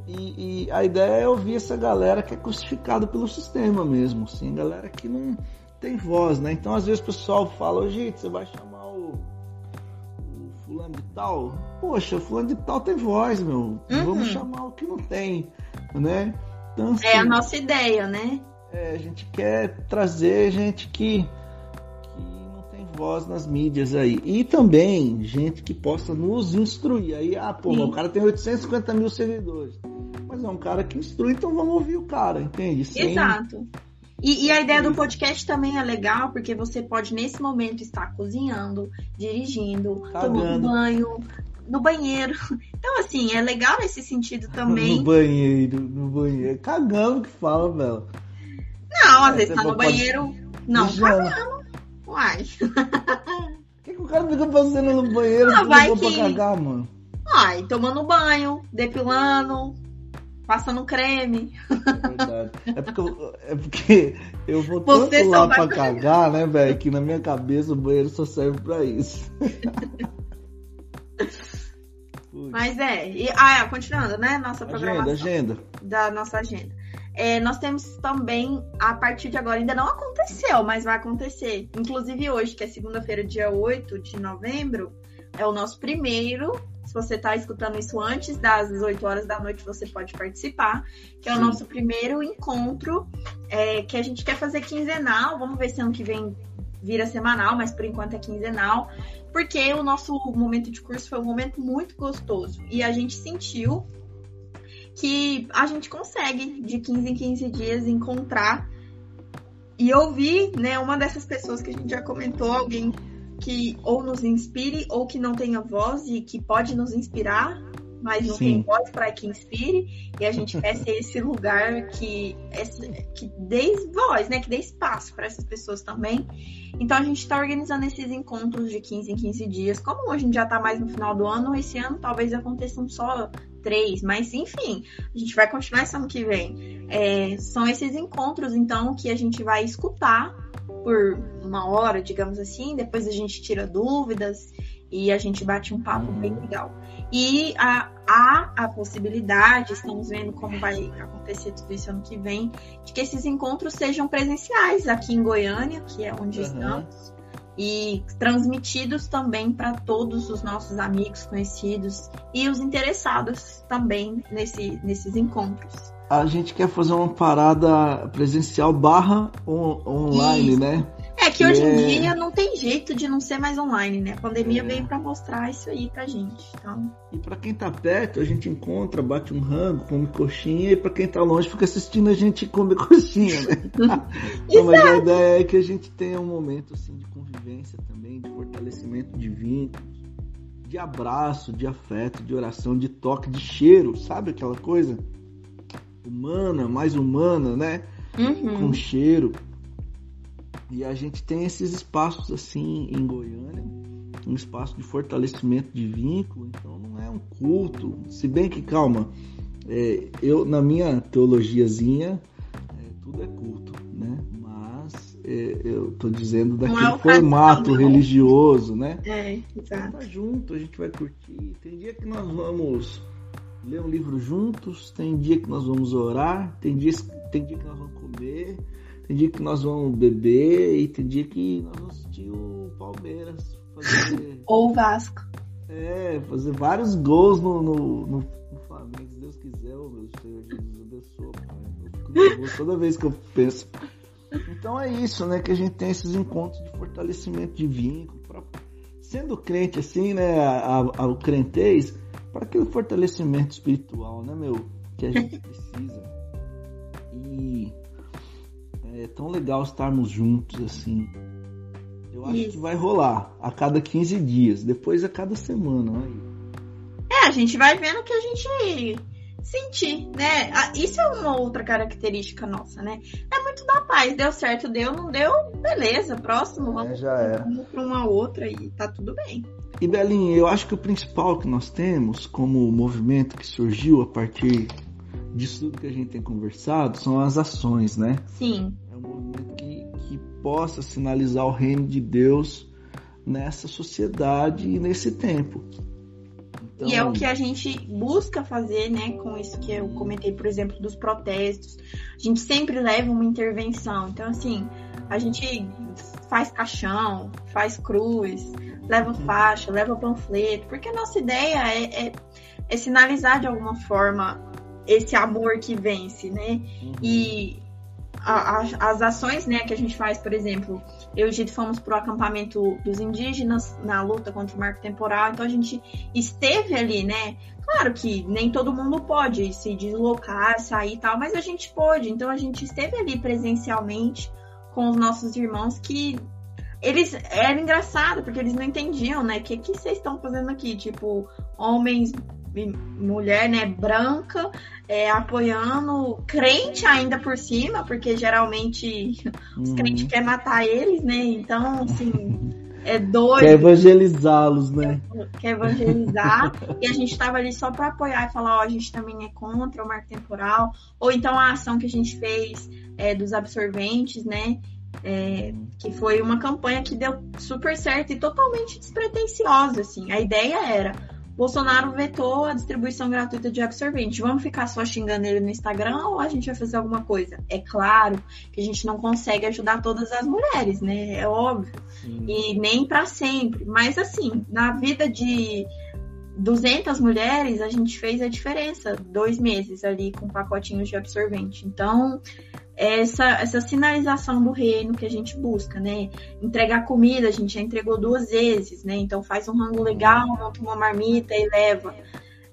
E, e, a ideia é ouvir essa galera que é crucificada pelo sistema mesmo, assim, galera que não tem voz, né? Então às vezes o pessoal fala, gente, você vai chamar o, o fulano de tal? Poxa, o fulano de tal tem voz, meu. Uhum. Vamos chamar o que não tem, né?
Então, assim, é a assim, nossa ideia, né?
É, a gente quer trazer gente que, que não tem voz nas mídias aí. E também gente que possa nos instruir. Aí, ah, pô, o cara tem 850 mil seguidores. Mas é um cara que instrui, então vamos ouvir o cara, entende?
Sem... Exato. E, e, a ideia do podcast também é legal, porque você pode, nesse momento, estar cozinhando, dirigindo, Cagando. tomando banho, no banheiro. Então, assim, é legal nesse sentido também.
No banheiro, no banheiro. Cagando que fala, Bela.
Não, às vezes tá no banheiro. Não, cagando. Uai.
O que, que o cara fica fazendo no banheiro ah,
vai
que... pra cagar, mano?
Ai, tomando banho, depilando, passando creme.
É verdade. É porque eu, é porque eu vou Você tanto lá pra cagar, né, velho? Que na minha cabeça o banheiro só serve pra isso.
Mas é. E, ah, é, continuando, né? Nossa
programação. Agenda, agenda.
Da nossa agenda. É, nós temos também, a partir de agora, ainda não aconteceu, mas vai acontecer. Inclusive hoje, que é segunda-feira, dia 8 de novembro, é o nosso primeiro. Se você está escutando isso antes das 8 horas da noite, você pode participar. Que é o Sim. nosso primeiro encontro, é, que a gente quer fazer quinzenal. Vamos ver se ano que vem vira semanal, mas por enquanto é quinzenal porque o nosso momento de curso foi um momento muito gostoso e a gente sentiu que a gente consegue de 15 em 15 dias encontrar e ouvir, né, uma dessas pessoas que a gente já comentou, alguém que ou nos inspire ou que não tenha voz e que pode nos inspirar mas não Sim. tem voz para que inspire, e a gente quer ser esse lugar que, que dê voz, né? Que dê espaço para essas pessoas também. Então a gente está organizando esses encontros de 15 em 15 dias. Como a gente já está mais no final do ano, esse ano talvez aconteçam só três, mas enfim, a gente vai continuar esse ano que vem. É, são esses encontros, então, que a gente vai escutar por uma hora, digamos assim, depois a gente tira dúvidas e a gente bate um papo bem legal. E há, há a possibilidade, estamos vendo como vai acontecer tudo isso ano que vem, de que esses encontros sejam presenciais aqui em Goiânia, que é onde uhum. estamos, e transmitidos também para todos os nossos amigos, conhecidos e os interessados também nesse, nesses encontros.
A gente quer fazer uma parada presencial barra on, online, isso. né?
Que hoje em dia não tem jeito de não ser mais online, né? A pandemia é. veio para mostrar isso aí pra gente. Então...
E para quem tá perto, a gente encontra, bate um rango, come coxinha, e para quem tá longe fica assistindo a gente comer coxinha, né? não, mas a ideia é que a gente tenha um momento assim de convivência também, de fortalecimento de vínculos, de abraço, de afeto, de oração, de toque, de cheiro, sabe aquela coisa humana, mais humana, né? Uhum. Com cheiro. E a gente tem esses espaços assim em Goiânia, um espaço de fortalecimento de vínculo, então não é um culto. Se bem que, calma, é, eu na minha teologiazinha, é, tudo é culto, né? Mas é, eu tô dizendo daquele é formato religioso, né?
É, exato.
Tá junto, a gente vai curtir. Tem dia que nós vamos ler um livro juntos, tem dia que nós vamos orar, tem dia, tem dia que nós vamos comer tem dia que nós vamos beber e tem dia que nós vamos assistir o Palmeiras. Fazer...
Ou o Vasco.
É, fazer vários gols no, no, no, no Flamengo. Se Deus quiser, oh, meu Senhor Jesus abençoe, pai. Toda vez que eu penso. Então é isso, né? Que a gente tem esses encontros de fortalecimento de vínculo. Pra... Sendo crente assim, né? Ao crentez, para aquele fortalecimento espiritual, né, meu? Que a gente precisa. E é tão legal estarmos juntos assim. Eu acho Isso. que vai rolar a cada 15 dias, depois a cada semana. Aí.
É, a gente vai vendo o que a gente sentir, né? Isso é uma outra característica nossa, né? É muito da paz. Deu certo, deu, não deu, beleza, próximo, é, vamos,
é,
vamos para uma outra e tá tudo bem.
E Belinha, eu acho que o principal que nós temos como movimento que surgiu a partir disso tudo que a gente tem conversado são as ações, né?
Sim
movimento que, que possa sinalizar o reino de Deus nessa sociedade e nesse tempo.
Então... E é o que a gente busca fazer, né, com isso que eu comentei, por exemplo, dos protestos. A gente sempre leva uma intervenção. Então, assim, A gente faz caixão, faz cruz, leva faixa, leva panfleto, porque a nossa ideia é, é, é sinalizar de alguma forma esse amor que vence, né? Uhum. E as ações né, que a gente faz, por exemplo, eu e o Gito fomos para o acampamento dos indígenas na luta contra o marco temporal, então a gente esteve ali, né? Claro que nem todo mundo pode se deslocar, sair e tal, mas a gente pôde, então a gente esteve ali presencialmente com os nossos irmãos que eles era engraçado porque eles não entendiam, né? O que que vocês estão fazendo aqui? Tipo, homens mulher, né, branca, é, apoiando crente ainda por cima, porque geralmente os uhum. crentes querem matar eles, né? Então, assim, é doido.
Quer evangelizá-los, né?
Quer evangelizar. e a gente estava ali só para apoiar e falar, ó, a gente também é contra o marco temporal. Ou então a ação que a gente fez é, dos absorventes, né? É, que foi uma campanha que deu super certo e totalmente despretensiosa, assim. A ideia era Bolsonaro vetou a distribuição gratuita de absorvente. Vamos ficar só xingando ele no Instagram ou a gente vai fazer alguma coisa? É claro que a gente não consegue ajudar todas as mulheres, né? É óbvio. Sim. E nem para sempre. Mas assim, na vida de 200 mulheres, a gente fez a diferença. Dois meses ali com pacotinhos de absorvente. Então, essa, essa sinalização do reino que a gente busca, né? Entregar comida, a gente já entregou duas vezes, né? Então faz um rango legal, monta uma marmita e leva.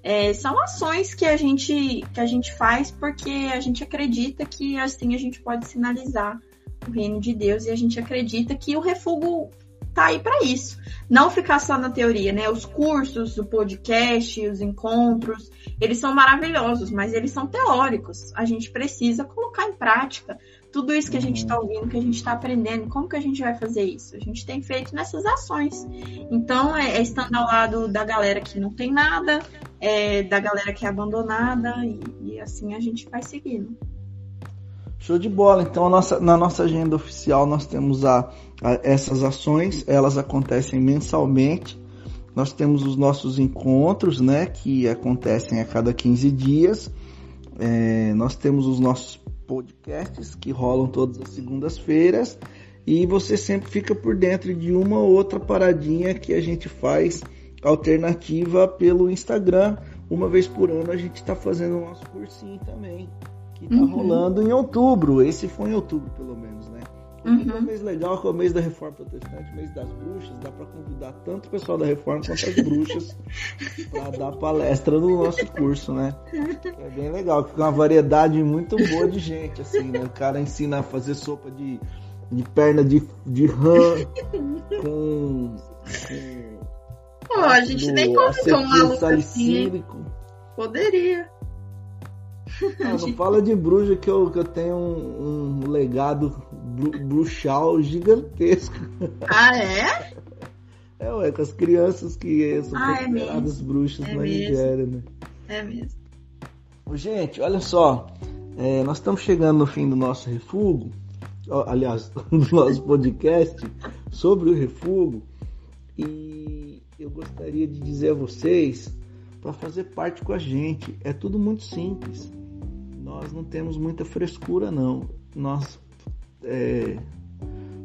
É, são ações que a gente que a gente faz porque a gente acredita que assim a gente pode sinalizar o reino de Deus e a gente acredita que o refúgio tá aí para isso. Não ficar só na teoria, né? Os cursos, o podcast, os encontros, eles são maravilhosos, mas eles são teóricos. A gente precisa colocar em prática tudo isso que a gente está uhum. ouvindo, que a gente está aprendendo. Como que a gente vai fazer isso? A gente tem feito nessas ações. Então, é, é estando ao lado da galera que não tem nada, é, da galera que é abandonada, e, e assim a gente vai seguindo.
Show de bola. Então, nossa, na nossa agenda oficial, nós temos a, a, essas ações, elas acontecem mensalmente. Nós temos os nossos encontros, né, que acontecem a cada 15 dias. É, nós temos os nossos podcasts que rolam todas as segundas-feiras. E você sempre fica por dentro de uma ou outra paradinha que a gente faz alternativa pelo Instagram. Uma vez por ano a gente está fazendo o nosso cursinho também que tá uhum. rolando em outubro. Esse foi em outubro, pelo menos, né? Uhum. É um mês legal, que é o mês da Reforma Protestante, mês das bruxas. Dá para convidar tanto o pessoal da Reforma quanto as bruxas para dar palestra no nosso curso, né? É bem legal, fica uma variedade muito boa de gente, assim, né? O cara ensina a fazer sopa de, de perna de, de rã com. com
Pô, a gente nem convidou um maluco assim. Poderia.
Não, não fala de bruxa que eu, que eu tenho um, um legado bru, bruxal gigantesco.
Ah, é?
É, ué, com as crianças que são ah, é consideradas é bruxas é na mesmo. Nigéria, né?
É mesmo.
Gente, olha só. É, nós estamos chegando no fim do nosso refúgio. Aliás, do nosso podcast sobre o refúgio. E eu gostaria de dizer a vocês para fazer parte com a gente. É tudo muito simples nós não temos muita frescura não. Nós é,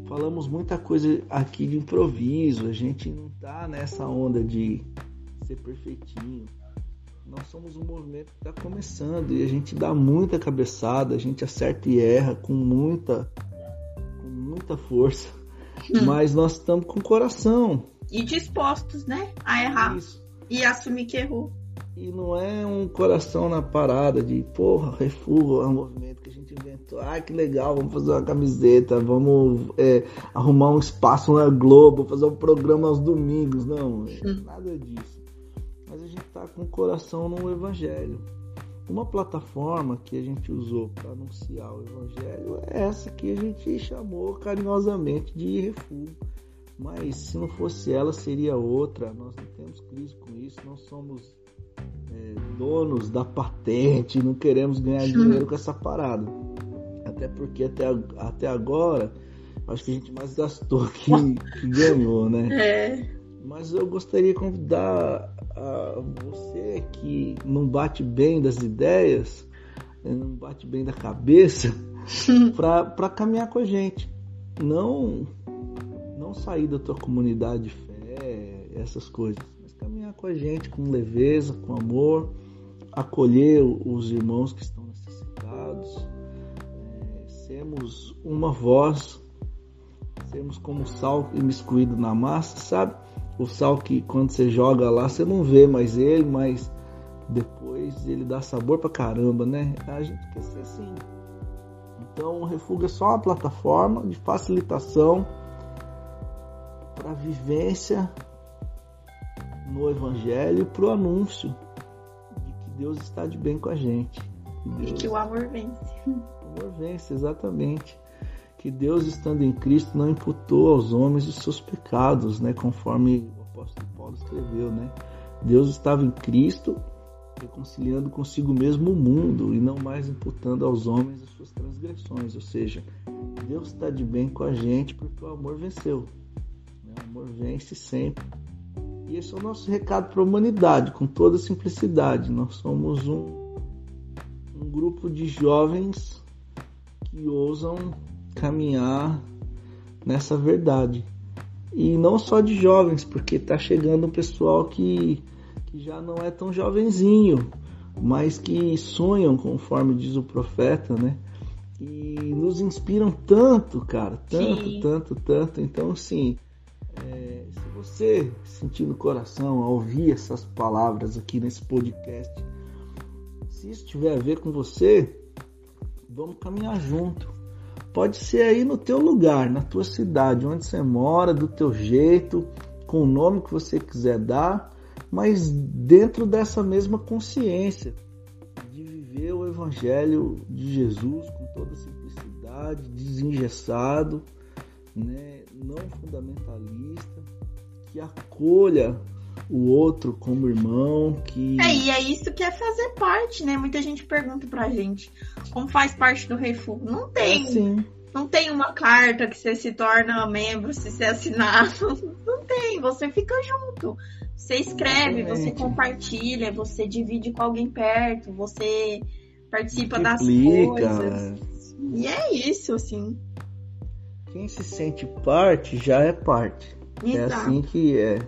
falamos muita coisa aqui de improviso, a gente não tá nessa onda de ser perfeitinho. Nós somos um movimento que está começando e a gente dá muita cabeçada, a gente acerta e erra com muita, com muita força. Hum. Mas nós estamos com coração.
E dispostos, né? A errar. Isso. E assumir que errou.
E não é um coração na parada de, porra, refúgio é um movimento que a gente inventou. Ah, que legal, vamos fazer uma camiseta, vamos é, arrumar um espaço na Globo, fazer um programa aos domingos. Não, hum. nada disso. Mas a gente tá com o coração no Evangelho. Uma plataforma que a gente usou para anunciar o Evangelho é essa que a gente chamou carinhosamente de refúgio. Mas se não fosse ela, seria outra. Nós não temos crise com isso, nós somos é, donos da patente, não queremos ganhar dinheiro com essa parada. Até porque até, até agora, acho que a gente mais gastou que, que ganhou, né?
É.
Mas eu gostaria de convidar a você que não bate bem das ideias, né, não bate bem da cabeça, para caminhar com a gente. não não sair da tua comunidade de fé, essas coisas, com a gente com leveza, com amor, acolher os irmãos que estão necessitados, é, sermos uma voz, sermos como sal imiscuído na massa, sabe? O sal que quando você joga lá, você não vê mais ele, mas depois ele dá sabor pra caramba, né? A gente quer ser assim. Então, o Refúgio é só uma plataforma de facilitação para vivência no Evangelho e para o anúncio de que Deus está de bem com a gente.
Deus... E que o amor vence. O
amor vence, exatamente. Que Deus, estando em Cristo, não imputou aos homens os seus pecados, né? Conforme o apóstolo Paulo escreveu, né? Deus estava em Cristo reconciliando consigo mesmo o mundo e não mais imputando aos homens as suas transgressões. Ou seja, Deus está de bem com a gente porque o amor venceu. Né? O amor vence sempre. E esse é o nosso recado para a humanidade, com toda simplicidade. Nós somos um, um grupo de jovens que ousam caminhar nessa verdade. E não só de jovens, porque está chegando um pessoal que que já não é tão jovenzinho, mas que sonham, conforme diz o profeta, né? E nos inspiram tanto, cara, tanto, Sim. tanto, tanto. Então, assim, é, se você sentir no coração ao ouvir essas palavras aqui nesse podcast, se isso tiver a ver com você, vamos caminhar junto. Pode ser aí no teu lugar, na tua cidade, onde você mora, do teu jeito, com o nome que você quiser dar mas dentro dessa mesma consciência de viver o Evangelho de Jesus com toda simplicidade, desengessado, né? Não fundamentalista, que acolha o outro como irmão, que...
É, e é isso que é fazer parte, né? Muita gente pergunta pra gente como faz parte do refúgio. Não tem. É assim. Não tem uma carta que você se torna membro se você assinar. Não tem, você fica junto. Você escreve, Exatamente. você compartilha, você divide com alguém perto, você participa das coisas. E é isso, assim.
Quem se sente parte já é parte. É Exato. É assim que é.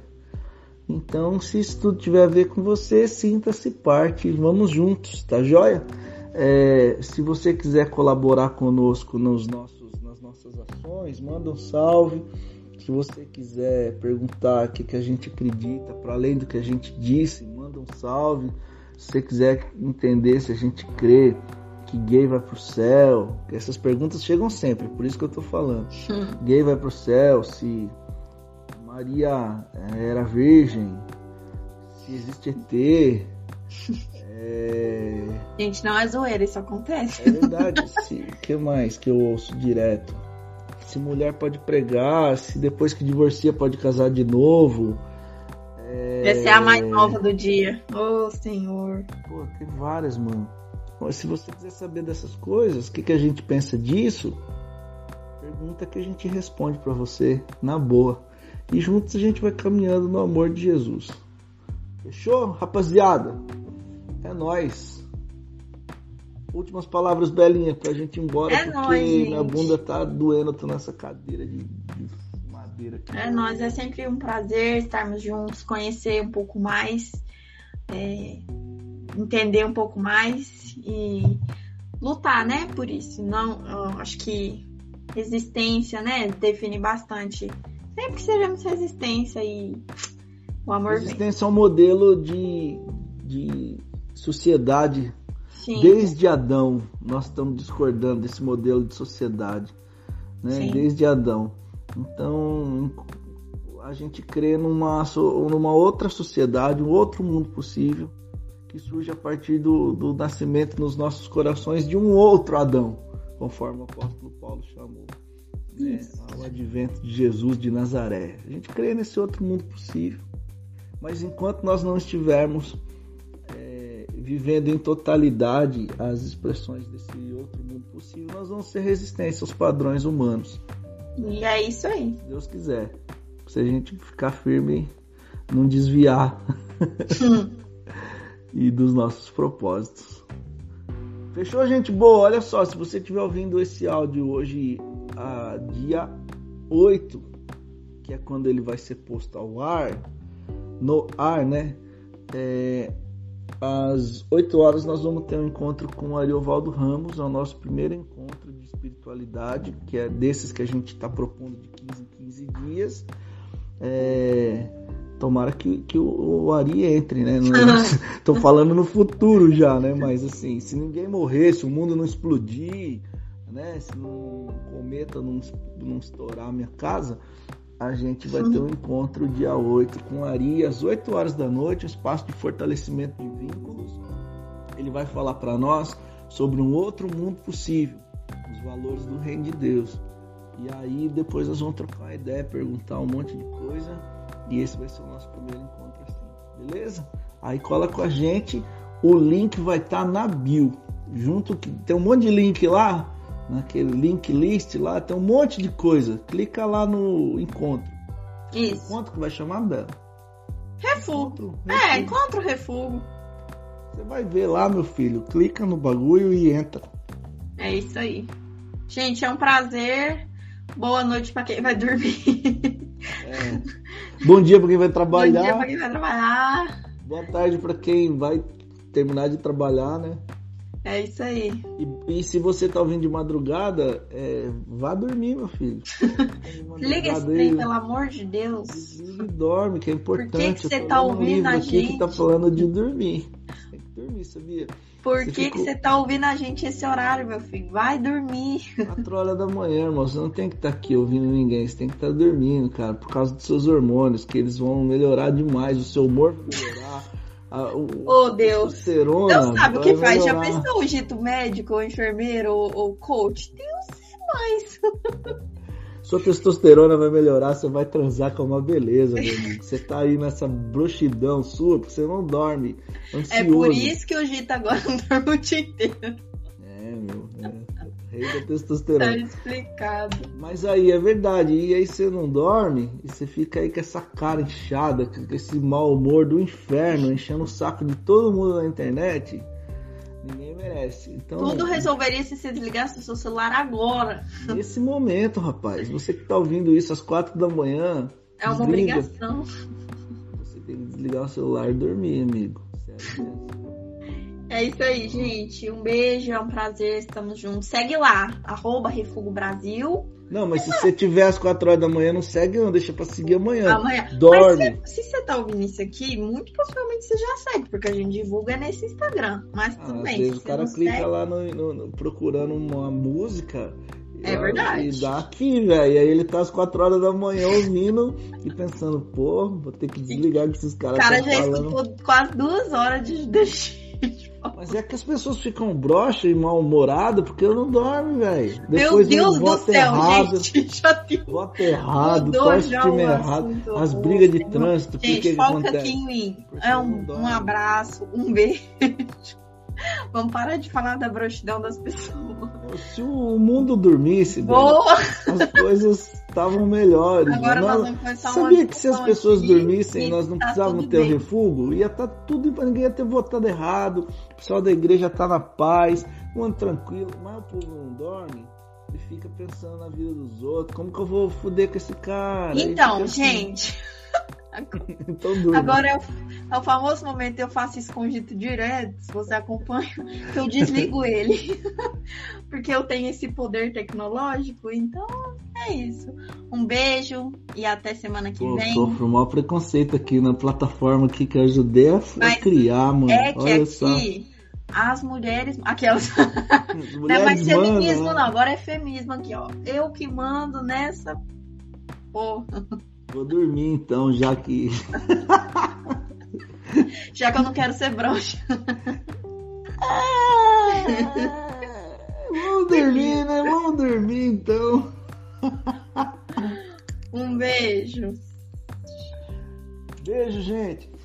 Então, se isso tudo tiver a ver com você, sinta-se parte. Vamos juntos, tá joia? É, se você quiser colaborar conosco nos nossos, nas nossas ações, manda um salve se você quiser perguntar o que, que a gente acredita, para além do que a gente disse, manda um salve. Se você quiser entender se a gente crê que gay vai pro céu, essas perguntas chegam sempre, por isso que eu tô falando. Hum. Gay vai pro céu, se Maria era virgem, se existe ET.
É... Gente, não é zoeira, isso acontece.
É verdade. O que mais que eu ouço direto? se mulher pode pregar, se depois que divorcia pode casar de novo.
É... Essa é a mais nova do dia. Oh, Senhor.
Pô, tem várias, mano. Se você quiser saber dessas coisas, o que, que a gente pensa disso, pergunta que a gente responde para você na boa. E juntos a gente vai caminhando no amor de Jesus. Fechou, rapaziada? É nós. Últimas palavras, Belinha, pra gente ir embora, é porque nóis, minha bunda tá doendo, tô nessa cadeira de, de madeira aqui.
É nóis, é sempre um prazer estarmos juntos, conhecer um pouco mais, é, entender um pouco mais e lutar, né, por isso. Não, acho que resistência, né, define bastante. Sempre que sejamos resistência e o amor
Resistência vem. é um modelo de, de sociedade Sim. Desde Adão, nós estamos discordando desse modelo de sociedade, né? Desde Adão. Então, a gente crê numa, numa outra sociedade, um outro mundo possível, que surge a partir do, do nascimento nos nossos corações de um outro Adão, conforme o apóstolo Paulo chamou. Né? Ao advento de Jesus de Nazaré. A gente crê nesse outro mundo possível, mas enquanto nós não estivermos vivendo em totalidade as expressões desse outro mundo possível, nós vamos ser resistência aos padrões humanos.
E é isso aí.
Se Deus quiser. Se a gente ficar firme, não desviar e dos nossos propósitos. Fechou, gente boa? Olha só, se você estiver ouvindo esse áudio hoje a dia 8, que é quando ele vai ser posto ao ar, no ar, né? É, às 8 horas nós vamos ter um encontro com o Ariovaldo Ramos, é o nosso primeiro encontro de espiritualidade, que é desses que a gente está propondo de 15 em 15 dias. É, tomara que, que o, o Ari entre, né? Estou falando no futuro já, né? Mas assim, se ninguém morrer, se o mundo não explodir, né? Se não, cometa não, não estourar a minha casa, a gente vai ter um encontro dia 8 com o Ari, às 8 horas da noite, um espaço de fortalecimento de vínculos. Ele vai falar para nós sobre um outro mundo possível, os valores do reino de Deus. E aí depois nós vamos trocar ideia, perguntar um monte de coisa. E esse vai ser o nosso primeiro encontro assim, beleza? Aí cola com a gente, o link vai estar tá na bio. Junto que tem um monte de link lá, naquele link list lá, tem um monte de coisa. Clica lá no encontro.
Isso.
Encontro que vai chamar Bela.
Refugo. É, encontro refugo.
Você vai ver lá, meu filho. Clica no bagulho e entra.
É isso aí. Gente, é um prazer. Boa noite para quem vai dormir.
É. Bom dia para quem vai trabalhar.
Bom dia para quem vai trabalhar.
Boa tarde para quem vai terminar de trabalhar, né?
É isso aí.
E, e se você tá ouvindo de madrugada, é, vá dormir, meu filho.
Liga esse trem, pelo amor de Deus.
Desliga e dorme, que é importante. Por
que, que você tá ouvindo
um
a
gente? que tá falando de dormir. Tem que dormir, sabia?
Por você que, ficou... que você tá ouvindo a gente esse horário, meu filho? Vai dormir.
4 horas da manhã, irmão. Você não tem que estar tá aqui ouvindo ninguém. Você tem que estar tá dormindo, cara. Por causa dos seus hormônios, que eles vão melhorar demais. O seu humor vai melhorar.
A, o, oh, Deus. Deus sabe o que faz. Já pensou o dito médico, ou enfermeiro, ou, ou coach? Deus mais.
Sua testosterona vai melhorar, você vai transar com uma beleza, meu amigo. Você tá aí nessa broxidão sua, porque você não dorme. Ansioso.
É por isso que o Gita agora não dorme o dia inteiro.
É, meu. É. Rei da testosterona.
Tá explicado.
Mas aí é verdade. E aí você não dorme e você fica aí com essa cara inchada, com esse mau humor do inferno, enchendo o saco de todo mundo na internet. Ninguém merece. Então,
Tudo resolveria se você desligasse o seu celular agora.
Nesse momento, rapaz. Você que tá ouvindo isso às quatro da manhã.
É uma desliga. obrigação.
Você tem que desligar o celular e dormir, amigo.
É isso aí, gente. Um beijo, é um prazer, estamos juntos. Segue lá, arroba Refugo Brasil.
Não, mas se você tiver às 4 horas da manhã, não segue não, deixa pra seguir amanhã.
Amanhã.
Dorme.
Mas se, se, você tá ouvindo isso aqui, muito possivelmente você já segue, porque a gente divulga nesse Instagram. Mas tudo
ah,
bem.
Às vezes o cara clica segue... lá no, no, no, procurando uma música.
É verdade.
E dá aqui, velho. E aí ele tá às 4 horas da manhã ouvindo e pensando, pô, vou ter que desligar que esses caras.
O cara já falando. escutou quase duas horas de, de
mas é que as pessoas ficam broxas e mal-humoradas porque eu não dormo, velho.
Meu Deus do céu,
errado,
gente.
Já tem... Voto errado, torce time errado. As brigas de trânsito.
Gente,
que
foca aqui em mim. É um, um abraço, um beijo. Vamos parar de falar da broxidão das pessoas.
Se o mundo dormisse, Boa. as coisas estavam melhores.
Agora nós vamos começar
Sabia que se as pessoas dormissem, nós não tá precisávamos ter o um refúgio? Ia estar tá tudo, ninguém ia ter votado errado, o pessoal da igreja tá na paz, um ano tranquilo, mas o povo não dorme e fica pensando na vida dos outros. Como que eu vou foder com esse cara?
Então, assim. gente.
então,
Agora é o, é o, famoso momento eu faço escondido direto, se você acompanha, que eu desligo ele. Porque eu tenho esse poder tecnológico, então é isso. Um beijo e até semana que Pô, vem.
Sofro o maior preconceito aqui na plataforma aqui que eu ajudei a, Mas criar, mano.
É que
Olha
aqui
só.
as mulheres. Aquelas. mulheres não é mais feminismo, né? não. Agora é feminismo aqui, ó. Eu que mando nessa. Porra.
Vou dormir então, já que.
já que eu não quero ser broxa.
vamos dormir, né? Vamos dormir então.
um beijo.
Beijo, gente.